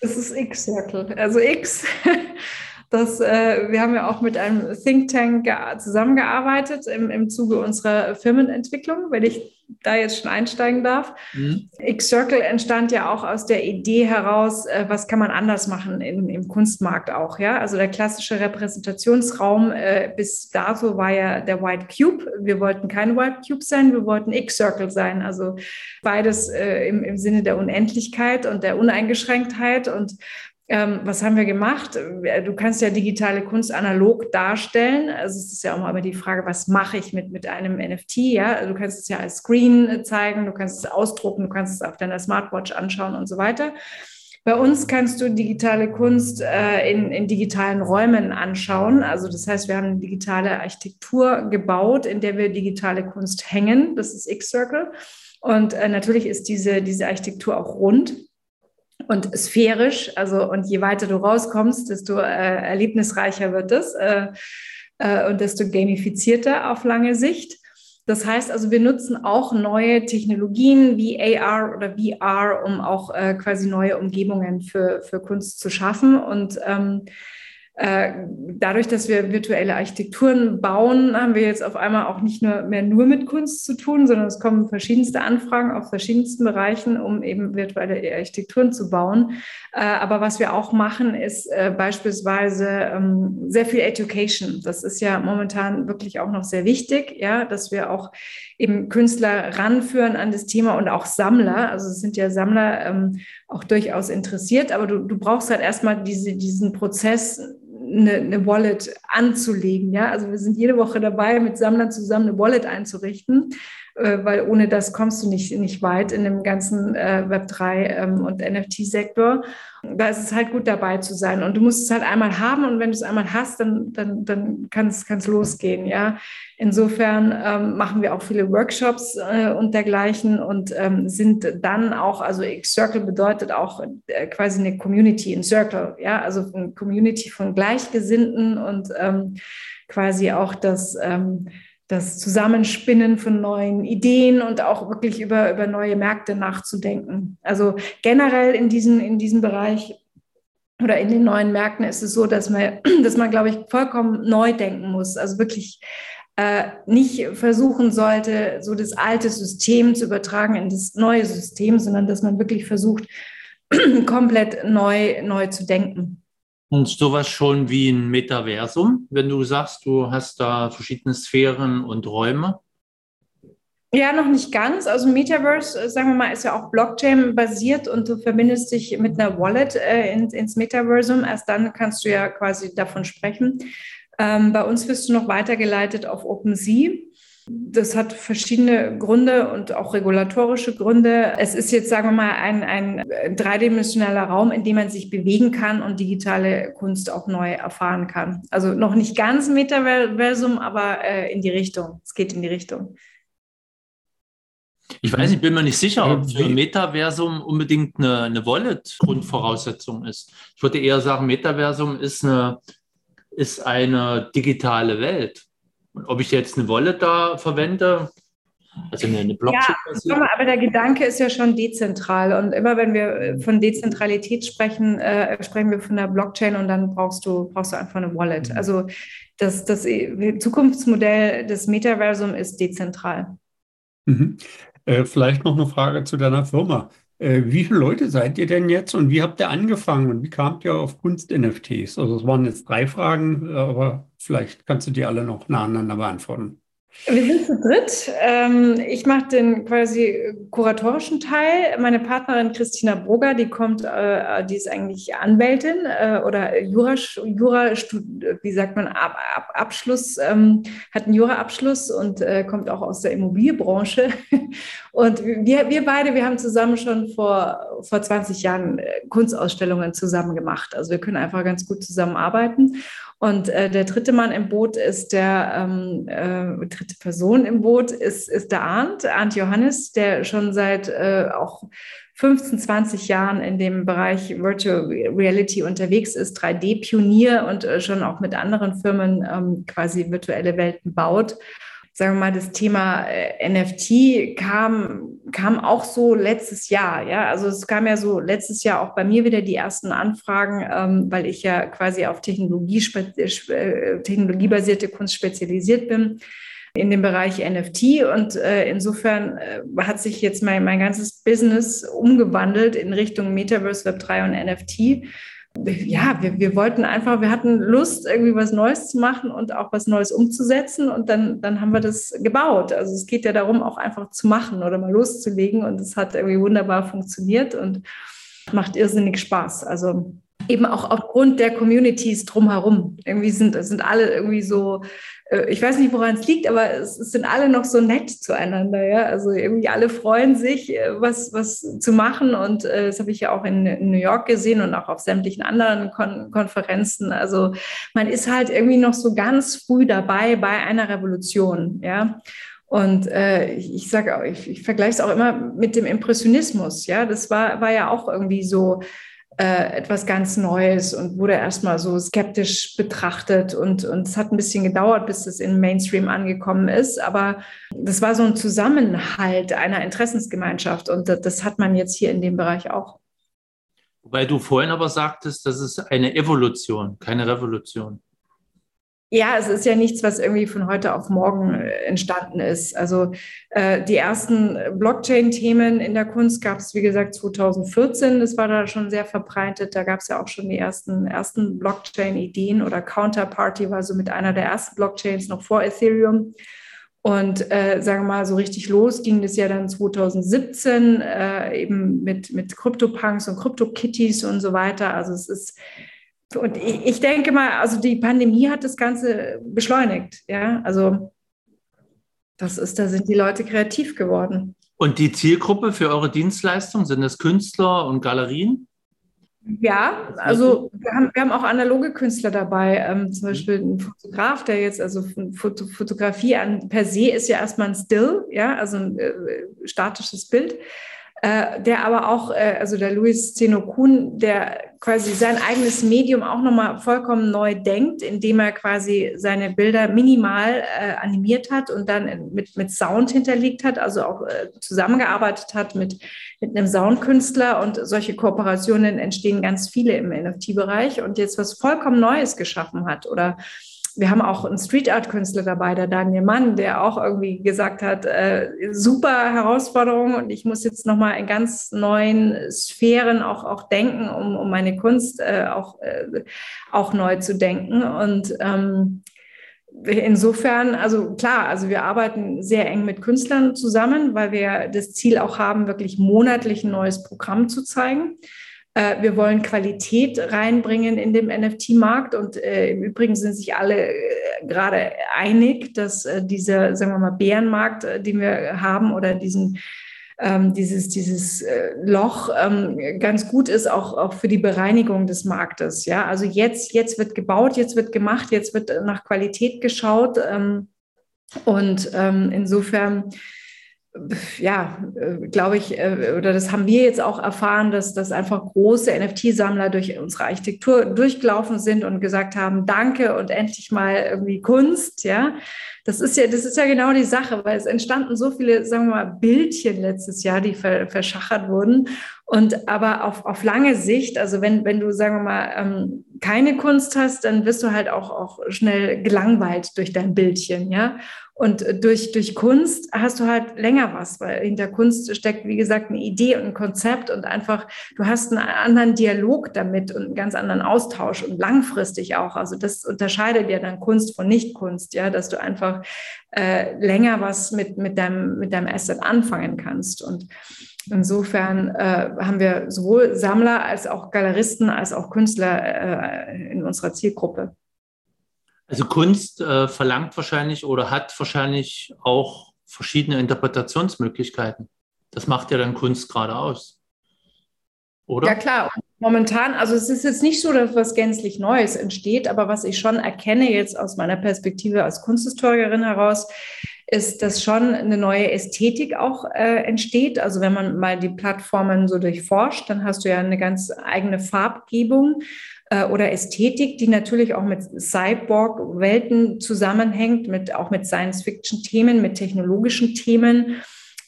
Das ist X-Circle. Also X, [LAUGHS] das, äh, wir haben ja auch mit einem Think Tank zusammengearbeitet im, im Zuge unserer Firmenentwicklung, wenn ich da jetzt schon einsteigen darf. Mhm. X-Circle entstand ja auch aus der Idee heraus, äh, was kann man anders machen in, im Kunstmarkt auch. Ja? Also der klassische Repräsentationsraum äh, bis dato war ja der White Cube. Wir wollten kein White Cube sein, wir wollten X-Circle sein. Also beides äh, im, im Sinne der Unendlichkeit und der Uneingeschränktheit. Und ähm, was haben wir gemacht? Äh, du kannst ja digitale Kunst analog darstellen. Also es ist ja auch mal immer die Frage, was mache ich mit, mit einem NFT? Ja, also du kannst es ja als Screen äh, zeigen, du kannst es ausdrucken, du kannst es auf deiner Smartwatch anschauen und so weiter. Bei uns kannst du digitale Kunst äh, in, in digitalen Räumen anschauen. Also das heißt, wir haben eine digitale Architektur gebaut, in der wir digitale Kunst hängen. Das ist X-Circle. Und äh, natürlich ist diese, diese Architektur auch rund und sphärisch. Also, und je weiter du rauskommst, desto äh, erlebnisreicher wird es äh, äh, und desto gamifizierter auf lange Sicht. Das heißt also, wir nutzen auch neue Technologien wie AR oder VR, um auch äh, quasi neue Umgebungen für, für Kunst zu schaffen. Und ähm, äh, dadurch, dass wir virtuelle Architekturen bauen, haben wir jetzt auf einmal auch nicht nur mehr nur mit Kunst zu tun, sondern es kommen verschiedenste Anfragen aus verschiedensten Bereichen, um eben virtuelle Architekturen zu bauen. Äh, aber was wir auch machen, ist äh, beispielsweise ähm, sehr viel Education. Das ist ja momentan wirklich auch noch sehr wichtig, ja, dass wir auch eben Künstler ranführen an das Thema und auch Sammler. Also es sind ja Sammler ähm, auch durchaus interessiert, aber du, du brauchst halt erstmal diese, diesen Prozess, eine, eine, Wallet anzulegen. Ja? Also wir sind jede Woche dabei, mit Sammlern zusammen eine Wallet einzurichten. Äh, weil ohne das kommst du nicht, nicht weit in dem ganzen äh, Web3 ähm, und NFT-Sektor. Da ist es halt gut dabei zu sein. Und du musst es halt einmal haben und wenn du es einmal hast, dann, dann, dann kann es losgehen. Ja? Insofern ähm, machen wir auch viele Workshops äh, und dergleichen und ähm, sind dann auch, also X-Circle bedeutet auch äh, quasi eine Community in Circle, ja, also eine Community von Gleichgesinnten und ähm, quasi auch das ähm, das Zusammenspinnen von neuen Ideen und auch wirklich über, über neue Märkte nachzudenken. Also generell in diesem, in diesem Bereich oder in den neuen Märkten ist es so, dass man, [CLEARS THROAT] dass man, glaube ich, vollkommen neu denken muss. Also wirklich äh, nicht versuchen sollte, so das alte System zu übertragen in das neue System, sondern dass man wirklich versucht, [CLEARS THROAT] komplett neu, neu zu denken. Und sowas schon wie ein Metaversum, wenn du sagst, du hast da verschiedene Sphären und Räume? Ja, noch nicht ganz. Also Metaverse, äh, sagen wir mal, ist ja auch Blockchain-basiert und du verbindest dich mit einer Wallet äh, ins, ins Metaversum. Erst dann kannst du ja quasi davon sprechen. Ähm, bei uns wirst du noch weitergeleitet auf OpenSea. Das hat verschiedene Gründe und auch regulatorische Gründe. Es ist jetzt, sagen wir mal, ein, ein dreidimensionaler Raum, in dem man sich bewegen kann und digitale Kunst auch neu erfahren kann. Also noch nicht ganz Metaversum, aber äh, in die Richtung. Es geht in die Richtung. Ich weiß, ich bin mir nicht sicher, ob für Metaversum unbedingt eine, eine Wallet-Grundvoraussetzung ist. Ich würde eher sagen, Metaversum ist eine, ist eine digitale Welt. Und ob ich jetzt eine Wallet da verwende, also eine, eine Blockchain. Ja, aber der Gedanke ist ja schon dezentral. Und immer wenn wir von Dezentralität sprechen, äh, sprechen wir von der Blockchain und dann brauchst du, brauchst du einfach eine Wallet. Mhm. Also das, das Zukunftsmodell des Metaversum ist dezentral. Mhm. Äh, vielleicht noch eine Frage zu deiner Firma. Äh, wie viele Leute seid ihr denn jetzt und wie habt ihr angefangen und wie kamt ihr auf Kunst-NFTs? Also es waren jetzt drei Fragen, aber vielleicht kannst du die alle noch nacheinander beantworten. Wir sind zu dritt. Ähm, ich mache den quasi kuratorischen Teil. Meine Partnerin Christina Brugger, die kommt, äh, die ist eigentlich Anwältin äh, oder Jura, Jura, wie sagt man, Abschluss, ähm, hat einen Juraabschluss und äh, kommt auch aus der Immobilienbranche. [LAUGHS] Und wir, wir beide, wir haben zusammen schon vor, vor 20 Jahren Kunstausstellungen zusammen gemacht. Also wir können einfach ganz gut zusammenarbeiten. Und äh, der dritte Mann im Boot ist der, ähm, äh, dritte Person im Boot ist, ist der Arndt, Arndt Johannes, der schon seit äh, auch 15, 20 Jahren in dem Bereich Virtual Reality unterwegs ist, 3D-Pionier und äh, schon auch mit anderen Firmen ähm, quasi virtuelle Welten baut sagen wir mal, das Thema äh, NFT kam, kam auch so letztes Jahr. Ja, also es kam ja so letztes Jahr auch bei mir wieder die ersten Anfragen, ähm, weil ich ja quasi auf Technologie, äh, technologiebasierte Kunst spezialisiert bin in dem Bereich NFT. Und äh, insofern äh, hat sich jetzt mein, mein ganzes Business umgewandelt in Richtung Metaverse, Web3 und NFT ja, wir, wir wollten einfach, wir hatten Lust, irgendwie was Neues zu machen und auch was Neues umzusetzen. Und dann, dann haben wir das gebaut. Also es geht ja darum, auch einfach zu machen oder mal loszulegen. Und es hat irgendwie wunderbar funktioniert und macht irrsinnig Spaß. Also eben auch aufgrund der Communities drumherum. Irgendwie sind, sind alle irgendwie so, ich weiß nicht, woran es liegt, aber es, es, sind alle noch so nett zueinander. Ja? Also irgendwie alle freuen sich, äh, was, was zu machen. Und äh, das habe ich ja auch in, in, New York gesehen und auch auf sämtlichen anderen Kon Konferenzen. Also man ist halt irgendwie noch so ganz früh dabei bei einer Revolution. Ja. Und äh, ich, sage, ich, ich vergleiche es auch immer mit dem Impressionismus. Ja, das war, war ja auch irgendwie so äh, etwas ganz Neues und wurde erstmal so skeptisch betrachtet und, und es hat ein bisschen gedauert, bis es in Mainstream angekommen ist. Aber das war so ein Zusammenhalt einer Interessensgemeinschaft und das, das hat man jetzt hier in dem Bereich auch. Weil du vorhin aber sagtest, das ist eine Evolution, keine Revolution. Ja, es ist ja nichts, was irgendwie von heute auf morgen äh, entstanden ist. Also äh, die ersten Blockchain-Themen in der Kunst gab es, wie gesagt, 2014. Das war da schon sehr verbreitet. Da gab es ja auch schon die ersten, ersten Blockchain-Ideen oder Counterparty war so mit einer der ersten Blockchains noch vor Ethereum. Und äh, sagen wir mal, so richtig los ging das ja dann 2017 äh, eben mit, mit CryptoPunks und CryptoKitties und so weiter. Also es ist und ich, denke mal, also die Pandemie hat das Ganze beschleunigt. Ja, also das ist, da sind die Leute kreativ geworden. Und die Zielgruppe für eure Dienstleistung sind das Künstler und Galerien? Ja, also wir haben, wir haben auch analoge Künstler dabei, ähm, zum Beispiel ein Fotograf, der jetzt, also Foto, Fotografie an per se ist ja erstmal ein Still, ja, also ein äh, statisches Bild äh, der aber auch, äh, also der Luis Zenokun, der quasi sein eigenes Medium auch nochmal vollkommen neu denkt, indem er quasi seine Bilder minimal äh, animiert hat und dann mit, mit Sound hinterlegt hat, also auch äh, zusammengearbeitet hat mit, mit einem Soundkünstler. Und solche Kooperationen entstehen ganz viele im NFT-Bereich und jetzt was vollkommen Neues geschaffen hat oder wir haben auch einen Street Art Künstler dabei, der Daniel Mann, der auch irgendwie gesagt hat, äh, super Herausforderung und ich muss jetzt nochmal in ganz neuen Sphären auch, auch denken, um, um meine Kunst äh, auch, äh, auch neu zu denken. Und ähm, insofern, also klar, also wir arbeiten sehr eng mit Künstlern zusammen, weil wir das Ziel auch haben, wirklich monatlich ein neues Programm zu zeigen. Äh, wir wollen Qualität reinbringen in den NFT-Markt und äh, im Übrigen sind sich alle äh, gerade einig, dass äh, dieser, sagen wir mal, Bärenmarkt, äh, den wir haben oder diesen ähm, dieses, dieses äh, Loch ähm, ganz gut ist, auch, auch für die Bereinigung des Marktes. Ja, also jetzt, jetzt wird gebaut, jetzt wird gemacht, jetzt wird nach Qualität geschaut. Ähm, und ähm, insofern ja, äh, glaube ich, äh, oder das haben wir jetzt auch erfahren, dass, dass einfach große NFT-Sammler durch unsere Architektur durchgelaufen sind und gesagt haben, danke und endlich mal irgendwie Kunst, ja. Das ist ja, das ist ja genau die Sache, weil es entstanden so viele, sagen wir mal, Bildchen letztes Jahr, die verschachert wurden. Und aber auf, auf lange Sicht, also wenn, wenn du, sagen wir mal, ähm, keine Kunst hast, dann wirst du halt auch, auch schnell gelangweilt durch dein Bildchen, ja. Und durch, durch Kunst hast du halt länger was, weil hinter Kunst steckt, wie gesagt, eine Idee und ein Konzept und einfach, du hast einen anderen Dialog damit und einen ganz anderen Austausch und langfristig auch. Also das unterscheidet ja dann Kunst von Nicht-Kunst, ja, dass du einfach äh, länger was mit, mit, deinem, mit deinem Asset anfangen kannst. Und insofern äh, haben wir sowohl Sammler als auch Galeristen als auch Künstler äh, in unserer Zielgruppe. Also Kunst äh, verlangt wahrscheinlich oder hat wahrscheinlich auch verschiedene Interpretationsmöglichkeiten. Das macht ja dann Kunst gerade aus. Oder? Ja klar, momentan, also es ist jetzt nicht so, dass was gänzlich Neues entsteht, aber was ich schon erkenne jetzt aus meiner Perspektive als Kunsthistorikerin heraus, ist, dass schon eine neue Ästhetik auch äh, entsteht. Also wenn man mal die Plattformen so durchforscht, dann hast du ja eine ganz eigene Farbgebung äh, oder Ästhetik, die natürlich auch mit Cyborg-Welten zusammenhängt, mit, auch mit Science-Fiction-Themen, mit technologischen Themen.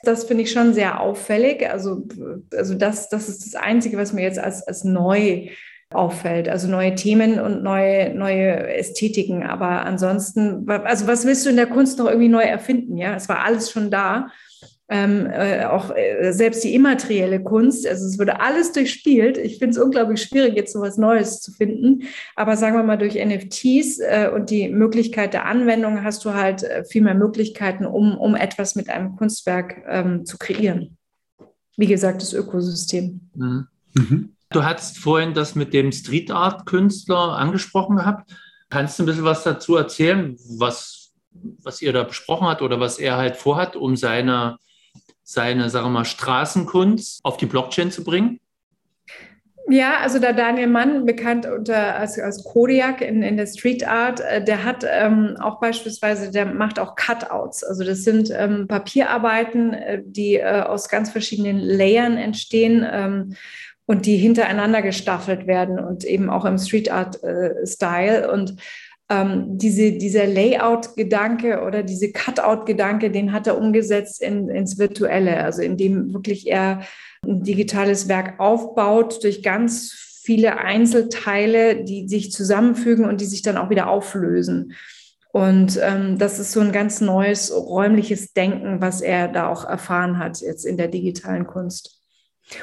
Das finde ich schon sehr auffällig. Also, also das, das ist das Einzige, was mir jetzt als, als neu auffällt. Also neue Themen und neue, neue Ästhetiken. Aber ansonsten, also was willst du in der Kunst noch irgendwie neu erfinden? Ja, es war alles schon da ähm, äh, auch äh, selbst die immaterielle Kunst, also es wurde alles durchspielt. Ich finde es unglaublich schwierig, jetzt so was Neues zu finden. Aber sagen wir mal, durch NFTs äh, und die Möglichkeit der Anwendung hast du halt äh, viel mehr Möglichkeiten, um, um etwas mit einem Kunstwerk ähm, zu kreieren. Wie gesagt, das Ökosystem. Mhm. Mhm. Du hattest vorhin das mit dem Street Art Künstler angesprochen gehabt. Kannst du ein bisschen was dazu erzählen, was, was ihr da besprochen habt oder was er halt vorhat, um seine seine, sagen wir mal, Straßenkunst auf die Blockchain zu bringen? Ja, also der Daniel Mann, bekannt unter, als, als Kodiak in, in der Street Art, äh, der hat ähm, auch beispielsweise, der macht auch Cutouts. Also das sind ähm, Papierarbeiten, äh, die äh, aus ganz verschiedenen Layern entstehen ähm, und die hintereinander gestaffelt werden und eben auch im Street Art äh, Style. Und ähm, diese, dieser Layout-Gedanke oder diese Cutout-Gedanke, den hat er umgesetzt in, ins Virtuelle, also indem wirklich er ein digitales Werk aufbaut durch ganz viele Einzelteile, die sich zusammenfügen und die sich dann auch wieder auflösen. Und ähm, das ist so ein ganz neues räumliches Denken, was er da auch erfahren hat jetzt in der digitalen Kunst.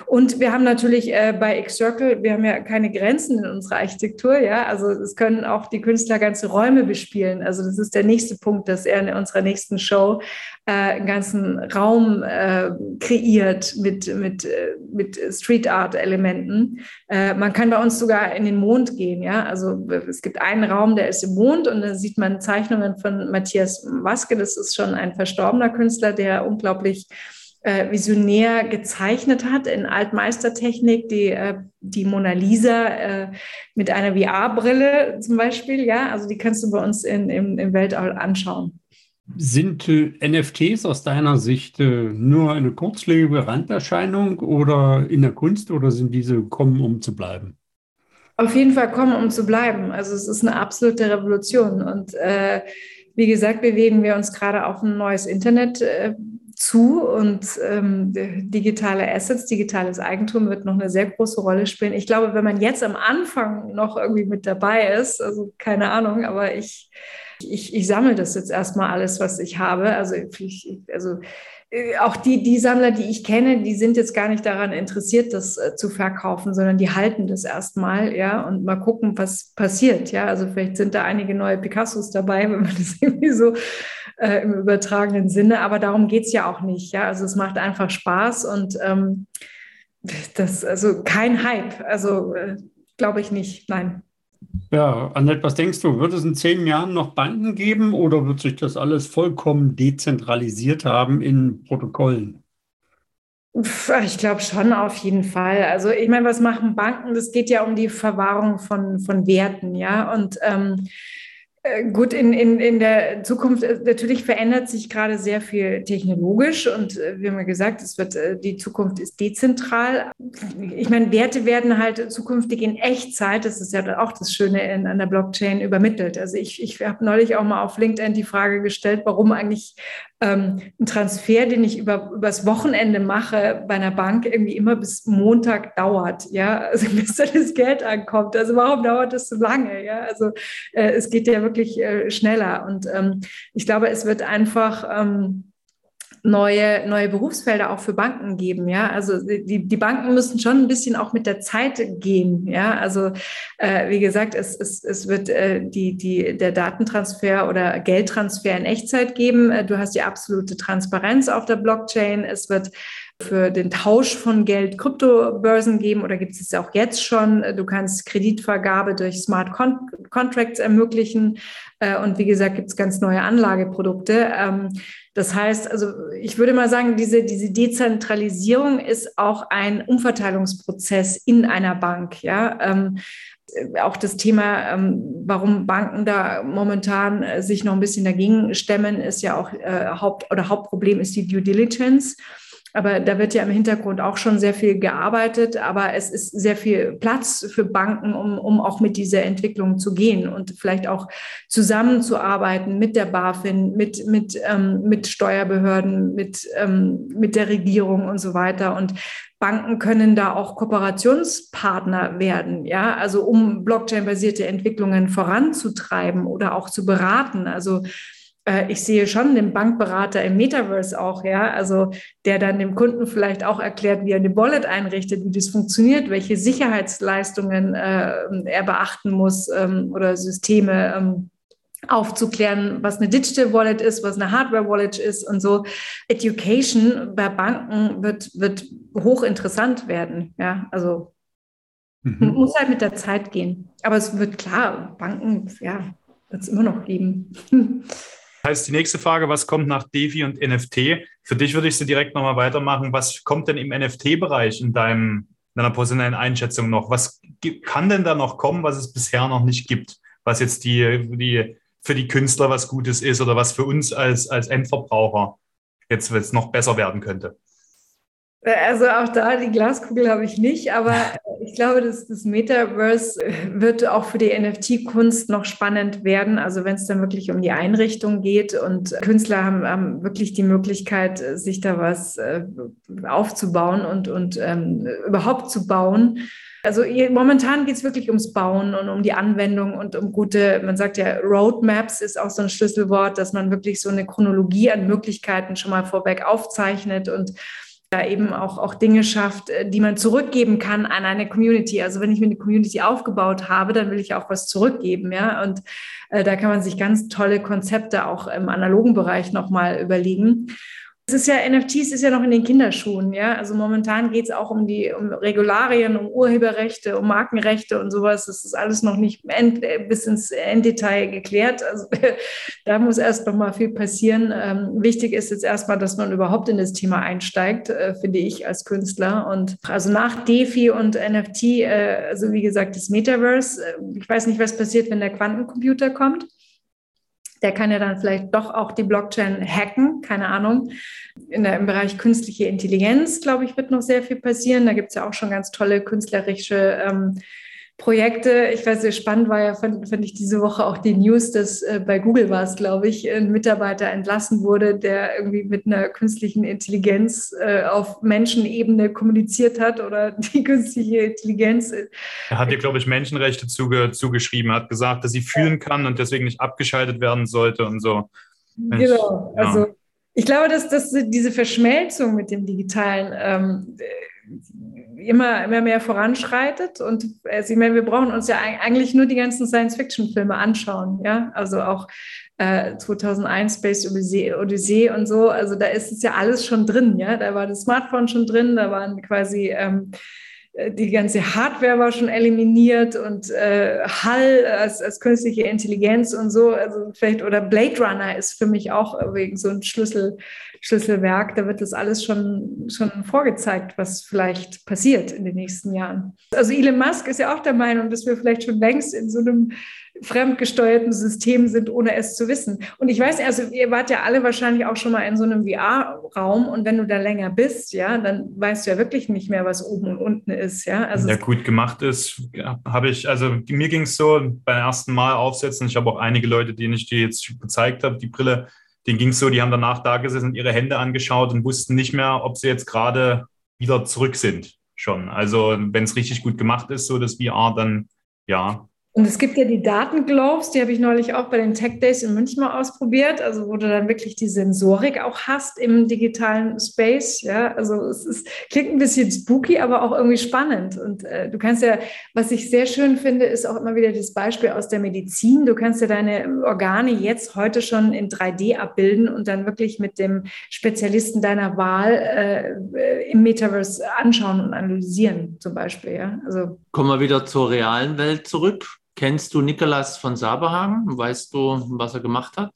Und wir haben natürlich äh, bei X-Circle, wir haben ja keine Grenzen in unserer Architektur, ja. Also es können auch die Künstler ganze Räume bespielen. Also das ist der nächste Punkt, dass er in unserer nächsten Show äh, einen ganzen Raum äh, kreiert mit, mit, äh, mit Street Art-Elementen. Äh, man kann bei uns sogar in den Mond gehen, ja. Also es gibt einen Raum, der ist im Mond und da sieht man Zeichnungen von Matthias Waske. Das ist schon ein verstorbener Künstler, der unglaublich äh, visionär gezeichnet hat in Altmeistertechnik, die, äh, die Mona Lisa äh, mit einer VR-Brille zum Beispiel, ja, also die kannst du bei uns in, im, im Weltall anschauen. Sind NFTs aus deiner Sicht nur eine kurzlebige Randerscheinung oder in der Kunst oder sind diese gekommen, um zu bleiben? Auf jeden Fall kommen, um zu bleiben. Also es ist eine absolute Revolution und wie gesagt, bewegen wir uns gerade auf ein neues Internet zu und ähm, digitale Assets, digitales Eigentum wird noch eine sehr große Rolle spielen. Ich glaube, wenn man jetzt am Anfang noch irgendwie mit dabei ist, also keine Ahnung, aber ich, ich, ich sammle das jetzt erstmal alles, was ich habe. Also, ich, also äh, auch die, die Sammler, die ich kenne, die sind jetzt gar nicht daran interessiert, das äh, zu verkaufen, sondern die halten das erstmal, ja, und mal gucken, was passiert, ja. Also vielleicht sind da einige neue Picassos dabei, [LAUGHS] wenn man das irgendwie so äh, im übertragenen Sinne, aber darum geht es ja auch nicht, ja. Also es macht einfach Spaß und ähm, das, also kein Hype, also äh, glaube ich nicht, nein. Ja, Annette, was denkst du? Wird es in zehn Jahren noch Banken geben oder wird sich das alles vollkommen dezentralisiert haben in Protokollen? Ich glaube schon auf jeden Fall. Also ich meine, was machen Banken? Das geht ja um die Verwahrung von, von Werten, ja. Und ähm, äh, gut, in, in, in der Zukunft äh, natürlich verändert sich gerade sehr viel technologisch und äh, wir haben ja gesagt, es wird, die Zukunft ist dezentral. Ich meine, Werte werden halt zukünftig in Echtzeit, das ist ja auch das Schöne in, an der Blockchain, übermittelt. Also ich, ich habe neulich auch mal auf LinkedIn die Frage gestellt, warum eigentlich ähm, ein Transfer, den ich über, übers Wochenende mache bei einer Bank, irgendwie immer bis Montag dauert, ja, also [LAUGHS] bis dann das Geld ankommt. Also warum dauert das so lange? Ja, also äh, es geht ja wirklich äh, schneller und ähm, ich glaube, es wird einfach ähm, neue, neue Berufsfelder auch für Banken geben. Ja, also die, die Banken müssen schon ein bisschen auch mit der Zeit gehen. Ja, also äh, wie gesagt, es, es, es wird äh, die, die, der Datentransfer oder Geldtransfer in Echtzeit geben. Äh, du hast die absolute Transparenz auf der Blockchain. Es wird für den Tausch von Geld Kryptobörsen geben oder gibt es es auch jetzt schon. Du kannst Kreditvergabe durch Smart Contracts ermöglichen. Äh, und wie gesagt, gibt es ganz neue Anlageprodukte. Das heißt, also ich würde mal sagen, diese, diese Dezentralisierung ist auch ein Umverteilungsprozess in einer Bank. Ja, ähm, auch das Thema, ähm, warum Banken da momentan äh, sich noch ein bisschen dagegen stemmen, ist ja auch äh, Haupt- oder Hauptproblem ist die Due Diligence. Aber da wird ja im Hintergrund auch schon sehr viel gearbeitet, aber es ist sehr viel Platz für Banken, um, um auch mit dieser Entwicklung zu gehen und vielleicht auch zusammenzuarbeiten mit der BaFin, mit, mit, ähm, mit Steuerbehörden, mit, ähm, mit der Regierung und so weiter. Und Banken können da auch Kooperationspartner werden, ja, also um Blockchain-basierte Entwicklungen voranzutreiben oder auch zu beraten. Also ich sehe schon den Bankberater im Metaverse auch, ja, also der dann dem Kunden vielleicht auch erklärt, wie er eine Wallet einrichtet, wie das funktioniert, welche Sicherheitsleistungen äh, er beachten muss ähm, oder Systeme ähm, aufzuklären, was eine Digital Wallet ist, was eine Hardware Wallet ist und so. Education bei Banken wird, wird hochinteressant werden, ja, also mhm. muss halt mit der Zeit gehen. Aber es wird klar, Banken, ja, wird es immer noch geben. [LAUGHS] Heißt die nächste Frage, was kommt nach DeFi und NFT? Für dich würde ich sie direkt nochmal weitermachen. Was kommt denn im NFT-Bereich in deinem, deiner personellen Einschätzung noch? Was kann denn da noch kommen, was es bisher noch nicht gibt? Was jetzt die, die für die Künstler was Gutes ist oder was für uns als, als Endverbraucher jetzt, jetzt noch besser werden könnte? Also auch da die Glaskugel habe ich nicht, aber ich glaube, dass das Metaverse wird auch für die NFT-Kunst noch spannend werden. Also wenn es dann wirklich um die Einrichtung geht und Künstler haben, haben wirklich die Möglichkeit, sich da was äh, aufzubauen und, und ähm, überhaupt zu bauen. Also momentan geht es wirklich ums Bauen und um die Anwendung und um gute, man sagt ja, Roadmaps ist auch so ein Schlüsselwort, dass man wirklich so eine Chronologie an Möglichkeiten schon mal vorweg aufzeichnet und da eben auch, auch Dinge schafft, äh, die man zurückgeben kann an eine Community. Also wenn ich mir eine Community aufgebaut habe, dann will ich auch was zurückgeben, ja. Und äh, da kann man sich ganz tolle Konzepte auch im analogen Bereich nochmal überlegen. Ist ja, NFTs ist ja noch in den Kinderschuhen, ja. Also momentan geht es auch um die um Regularien, um Urheberrechte, um Markenrechte und sowas. Das ist alles noch nicht end, bis ins Enddetail geklärt. Also [LAUGHS] da muss erst noch mal viel passieren. Ähm, wichtig ist jetzt erstmal, dass man überhaupt in das Thema einsteigt, äh, finde ich als Künstler. Und also nach DeFi und NFT, äh, also wie gesagt, das Metaverse. Äh, ich weiß nicht, was passiert, wenn der Quantencomputer kommt der kann ja dann vielleicht doch auch die Blockchain hacken, keine Ahnung. In der, Im Bereich künstliche Intelligenz, glaube ich, wird noch sehr viel passieren. Da gibt es ja auch schon ganz tolle künstlerische ähm, Projekte. Ich weiß, sehr spannend war ja, fand, fand ich diese Woche auch die News, dass äh, bei Google war es, glaube ich, ein Mitarbeiter entlassen wurde, der irgendwie mit einer künstlichen Intelligenz äh, auf Menschenebene kommuniziert hat oder [LAUGHS] die künstliche Intelligenz. Äh, er hat dir, glaube ich, Menschenrechte zuge zugeschrieben, hat gesagt, dass sie fühlen kann und deswegen nicht abgeschaltet werden sollte und so. Genau, also Ich glaube, dass, dass diese Verschmelzung mit dem Digitalen ähm, immer, immer mehr voranschreitet. Und also ich meine, wir brauchen uns ja eigentlich nur die ganzen Science-Fiction-Filme anschauen. Ja, also auch äh, 2001 Space Odyssey, Odyssey und so. Also da ist es ja alles schon drin. Ja, da war das Smartphone schon drin, da waren quasi ähm, äh, die ganze Hardware war schon eliminiert und äh, Hall als, als künstliche Intelligenz und so, also vielleicht, oder Blade Runner ist für mich auch wegen so ein Schlüssel, Schlüsselwerk, da wird das alles schon, schon vorgezeigt, was vielleicht passiert in den nächsten Jahren. Also Elon Musk ist ja auch der Meinung, dass wir vielleicht schon längst in so einem fremdgesteuerten System sind, ohne es zu wissen. Und ich weiß, also ihr wart ja alle wahrscheinlich auch schon mal in so einem VR-Raum und wenn du da länger bist, ja, dann weißt du ja wirklich nicht mehr, was oben und unten ist, ja. Also ja, gut gemacht ist, habe ich, also mir ging es so beim ersten Mal aufsetzen. Ich habe auch einige Leute, denen ich die jetzt gezeigt habe, die Brille, denen ging es so, die haben danach da gesessen und ihre Hände angeschaut und wussten nicht mehr, ob sie jetzt gerade wieder zurück sind schon. Also wenn es richtig gut gemacht ist, so das VR, dann ja, und es gibt ja die Datengloves, die habe ich neulich auch bei den Tech Days in München mal ausprobiert, also wo du dann wirklich die Sensorik auch hast im digitalen Space. Ja, also es ist, klingt ein bisschen spooky, aber auch irgendwie spannend. Und äh, du kannst ja, was ich sehr schön finde, ist auch immer wieder das Beispiel aus der Medizin. Du kannst ja deine Organe jetzt heute schon in 3D abbilden und dann wirklich mit dem Spezialisten deiner Wahl äh, im Metaverse anschauen und analysieren, zum Beispiel. Ja, also kommen wir wieder zur realen Welt zurück. Kennst du Nikolas von Saberhagen? Weißt du, was er gemacht hat?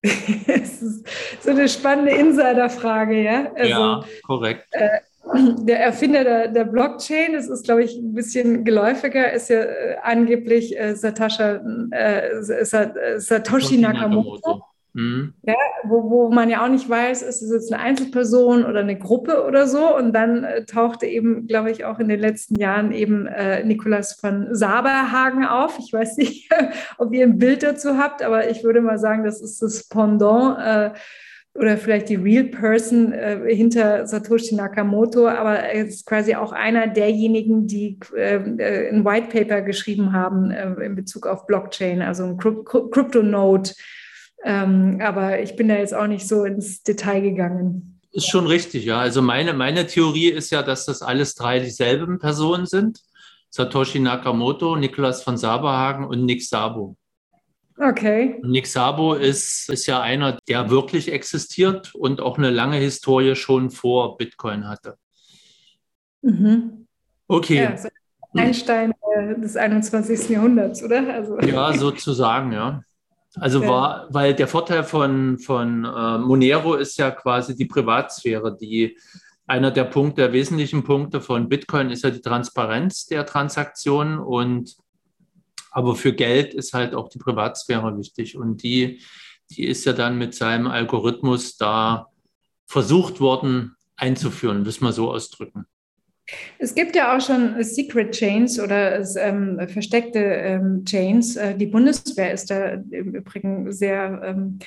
[LAUGHS] das ist so eine spannende Insiderfrage, ja? Also, ja, korrekt. Äh, der Erfinder der, der, Blockchain, das ist, glaube ich, ein bisschen geläufiger, ist ja äh, angeblich äh, Satasha, äh, Satoshi Nakamoto. Nakamoto. Mhm. Ja, wo, wo man ja auch nicht weiß, ist es jetzt eine Einzelperson oder eine Gruppe oder so. Und dann äh, tauchte eben, glaube ich, auch in den letzten Jahren eben äh, Nikolas von Saberhagen auf. Ich weiß nicht, [LAUGHS] ob ihr ein Bild dazu habt, aber ich würde mal sagen, das ist das Pendant. Äh, oder vielleicht die Real Person äh, hinter Satoshi Nakamoto, aber er ist quasi auch einer derjenigen, die ähm, äh, ein White Paper geschrieben haben äh, in Bezug auf Blockchain, also ein Crypto-Node, ähm, aber ich bin da jetzt auch nicht so ins Detail gegangen. Ist schon richtig, ja. Also meine, meine Theorie ist ja, dass das alles drei dieselben Personen sind. Satoshi Nakamoto, Niklas von Saberhagen und Nick Sabo. Okay. Nick Sabo ist, ist ja einer, der wirklich existiert und auch eine lange Historie schon vor Bitcoin hatte. Mhm. Okay. Ja, so Einstein äh, des 21. Jahrhunderts, oder? Also. Ja, sozusagen, ja. Also okay. war, weil der Vorteil von, von äh, Monero ist ja quasi die Privatsphäre. Die, einer der Punkte, der wesentlichen Punkte von Bitcoin ist ja die Transparenz der Transaktionen und aber für Geld ist halt auch die Privatsphäre wichtig und die, die ist ja dann mit seinem Algorithmus da versucht worden einzuführen, müssen wir so ausdrücken. Es gibt ja auch schon Secret Chains oder ähm, versteckte ähm, Chains. Äh, die Bundeswehr ist da im Übrigen sehr, ähm,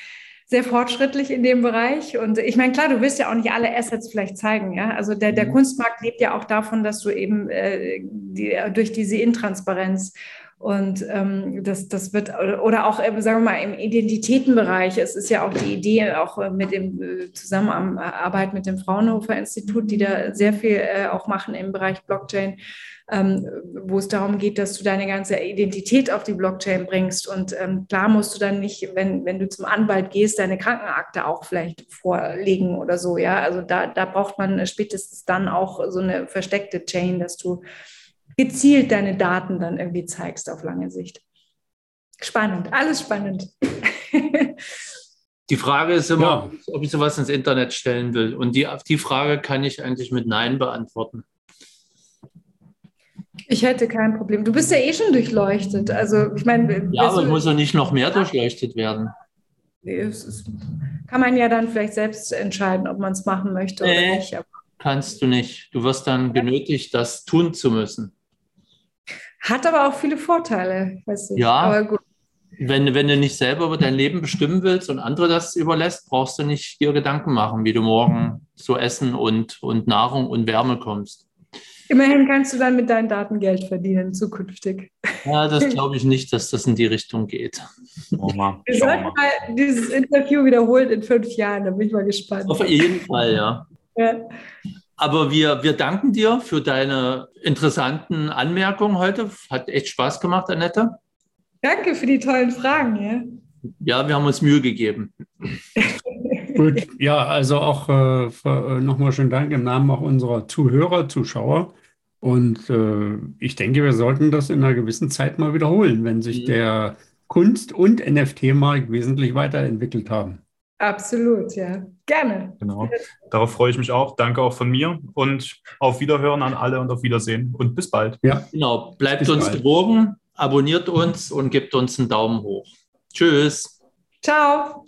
sehr fortschrittlich in dem Bereich. Und ich meine, klar, du willst ja auch nicht alle Assets vielleicht zeigen. Ja? Also der, der mhm. Kunstmarkt lebt ja auch davon, dass du eben äh, die, durch diese Intransparenz und ähm, das, das wird, oder auch, äh, sagen wir mal, im Identitätenbereich, es ist ja auch die Idee, auch äh, mit dem äh, Zusammenarbeit mit dem Fraunhofer Institut, die da sehr viel äh, auch machen im Bereich Blockchain, ähm, wo es darum geht, dass du deine ganze Identität auf die Blockchain bringst. Und ähm, klar musst du dann nicht, wenn, wenn du zum Anwalt gehst, deine Krankenakte auch vielleicht vorlegen oder so. Ja, also da, da braucht man spätestens dann auch so eine versteckte Chain, dass du gezielt deine Daten dann irgendwie zeigst auf lange Sicht. Spannend, alles spannend. Die Frage ist immer, ja. ob ich sowas ins Internet stellen will. Und die, die Frage kann ich eigentlich mit Nein beantworten. Ich hätte kein Problem. Du bist ja eh schon durchleuchtet. Also ich meine. Ja, aber muss ja nicht noch mehr durchleuchtet werden. Ist, kann man ja dann vielleicht selbst entscheiden, ob man es machen möchte nee, oder nicht. Kannst du nicht. Du wirst dann genötigt, das tun zu müssen. Hat aber auch viele Vorteile, weiß ich. Ja, aber gut. Wenn, wenn du nicht selber über dein Leben bestimmen willst und andere das überlässt, brauchst du nicht dir Gedanken machen, wie du morgen zu Essen und, und Nahrung und Wärme kommst. Immerhin kannst du dann mit deinen Daten Geld verdienen zukünftig. Ja, das glaube ich nicht, dass das in die Richtung geht. Oh, mal. [LAUGHS] Wir sollten mal dieses Interview wiederholen in fünf Jahren, da bin ich mal gespannt. Auf jeden Fall, ja. Ja. Aber wir, wir danken dir für deine interessanten Anmerkungen heute. Hat echt Spaß gemacht, Annette. Danke für die tollen Fragen. Ja. Ja, wir haben uns Mühe gegeben. [LAUGHS] Gut, ja, also auch äh, äh nochmal schönen Dank im Namen auch unserer Zuhörer, Zuschauer. Und äh, ich denke, wir sollten das in einer gewissen Zeit mal wiederholen, wenn sich Mhm. der Kunst- und NFT-Markt wesentlich weiterentwickelt haben. Absolut, ja. Gerne. Genau. Darauf freue ich mich auch. Danke auch von mir und auf Wiederhören an alle und auf Wiedersehen und bis bald. Ja, Genau, bleibt Bis uns bald. gewogen, abonniert uns und gebt uns einen Daumen hoch. Tschüss. Ciao.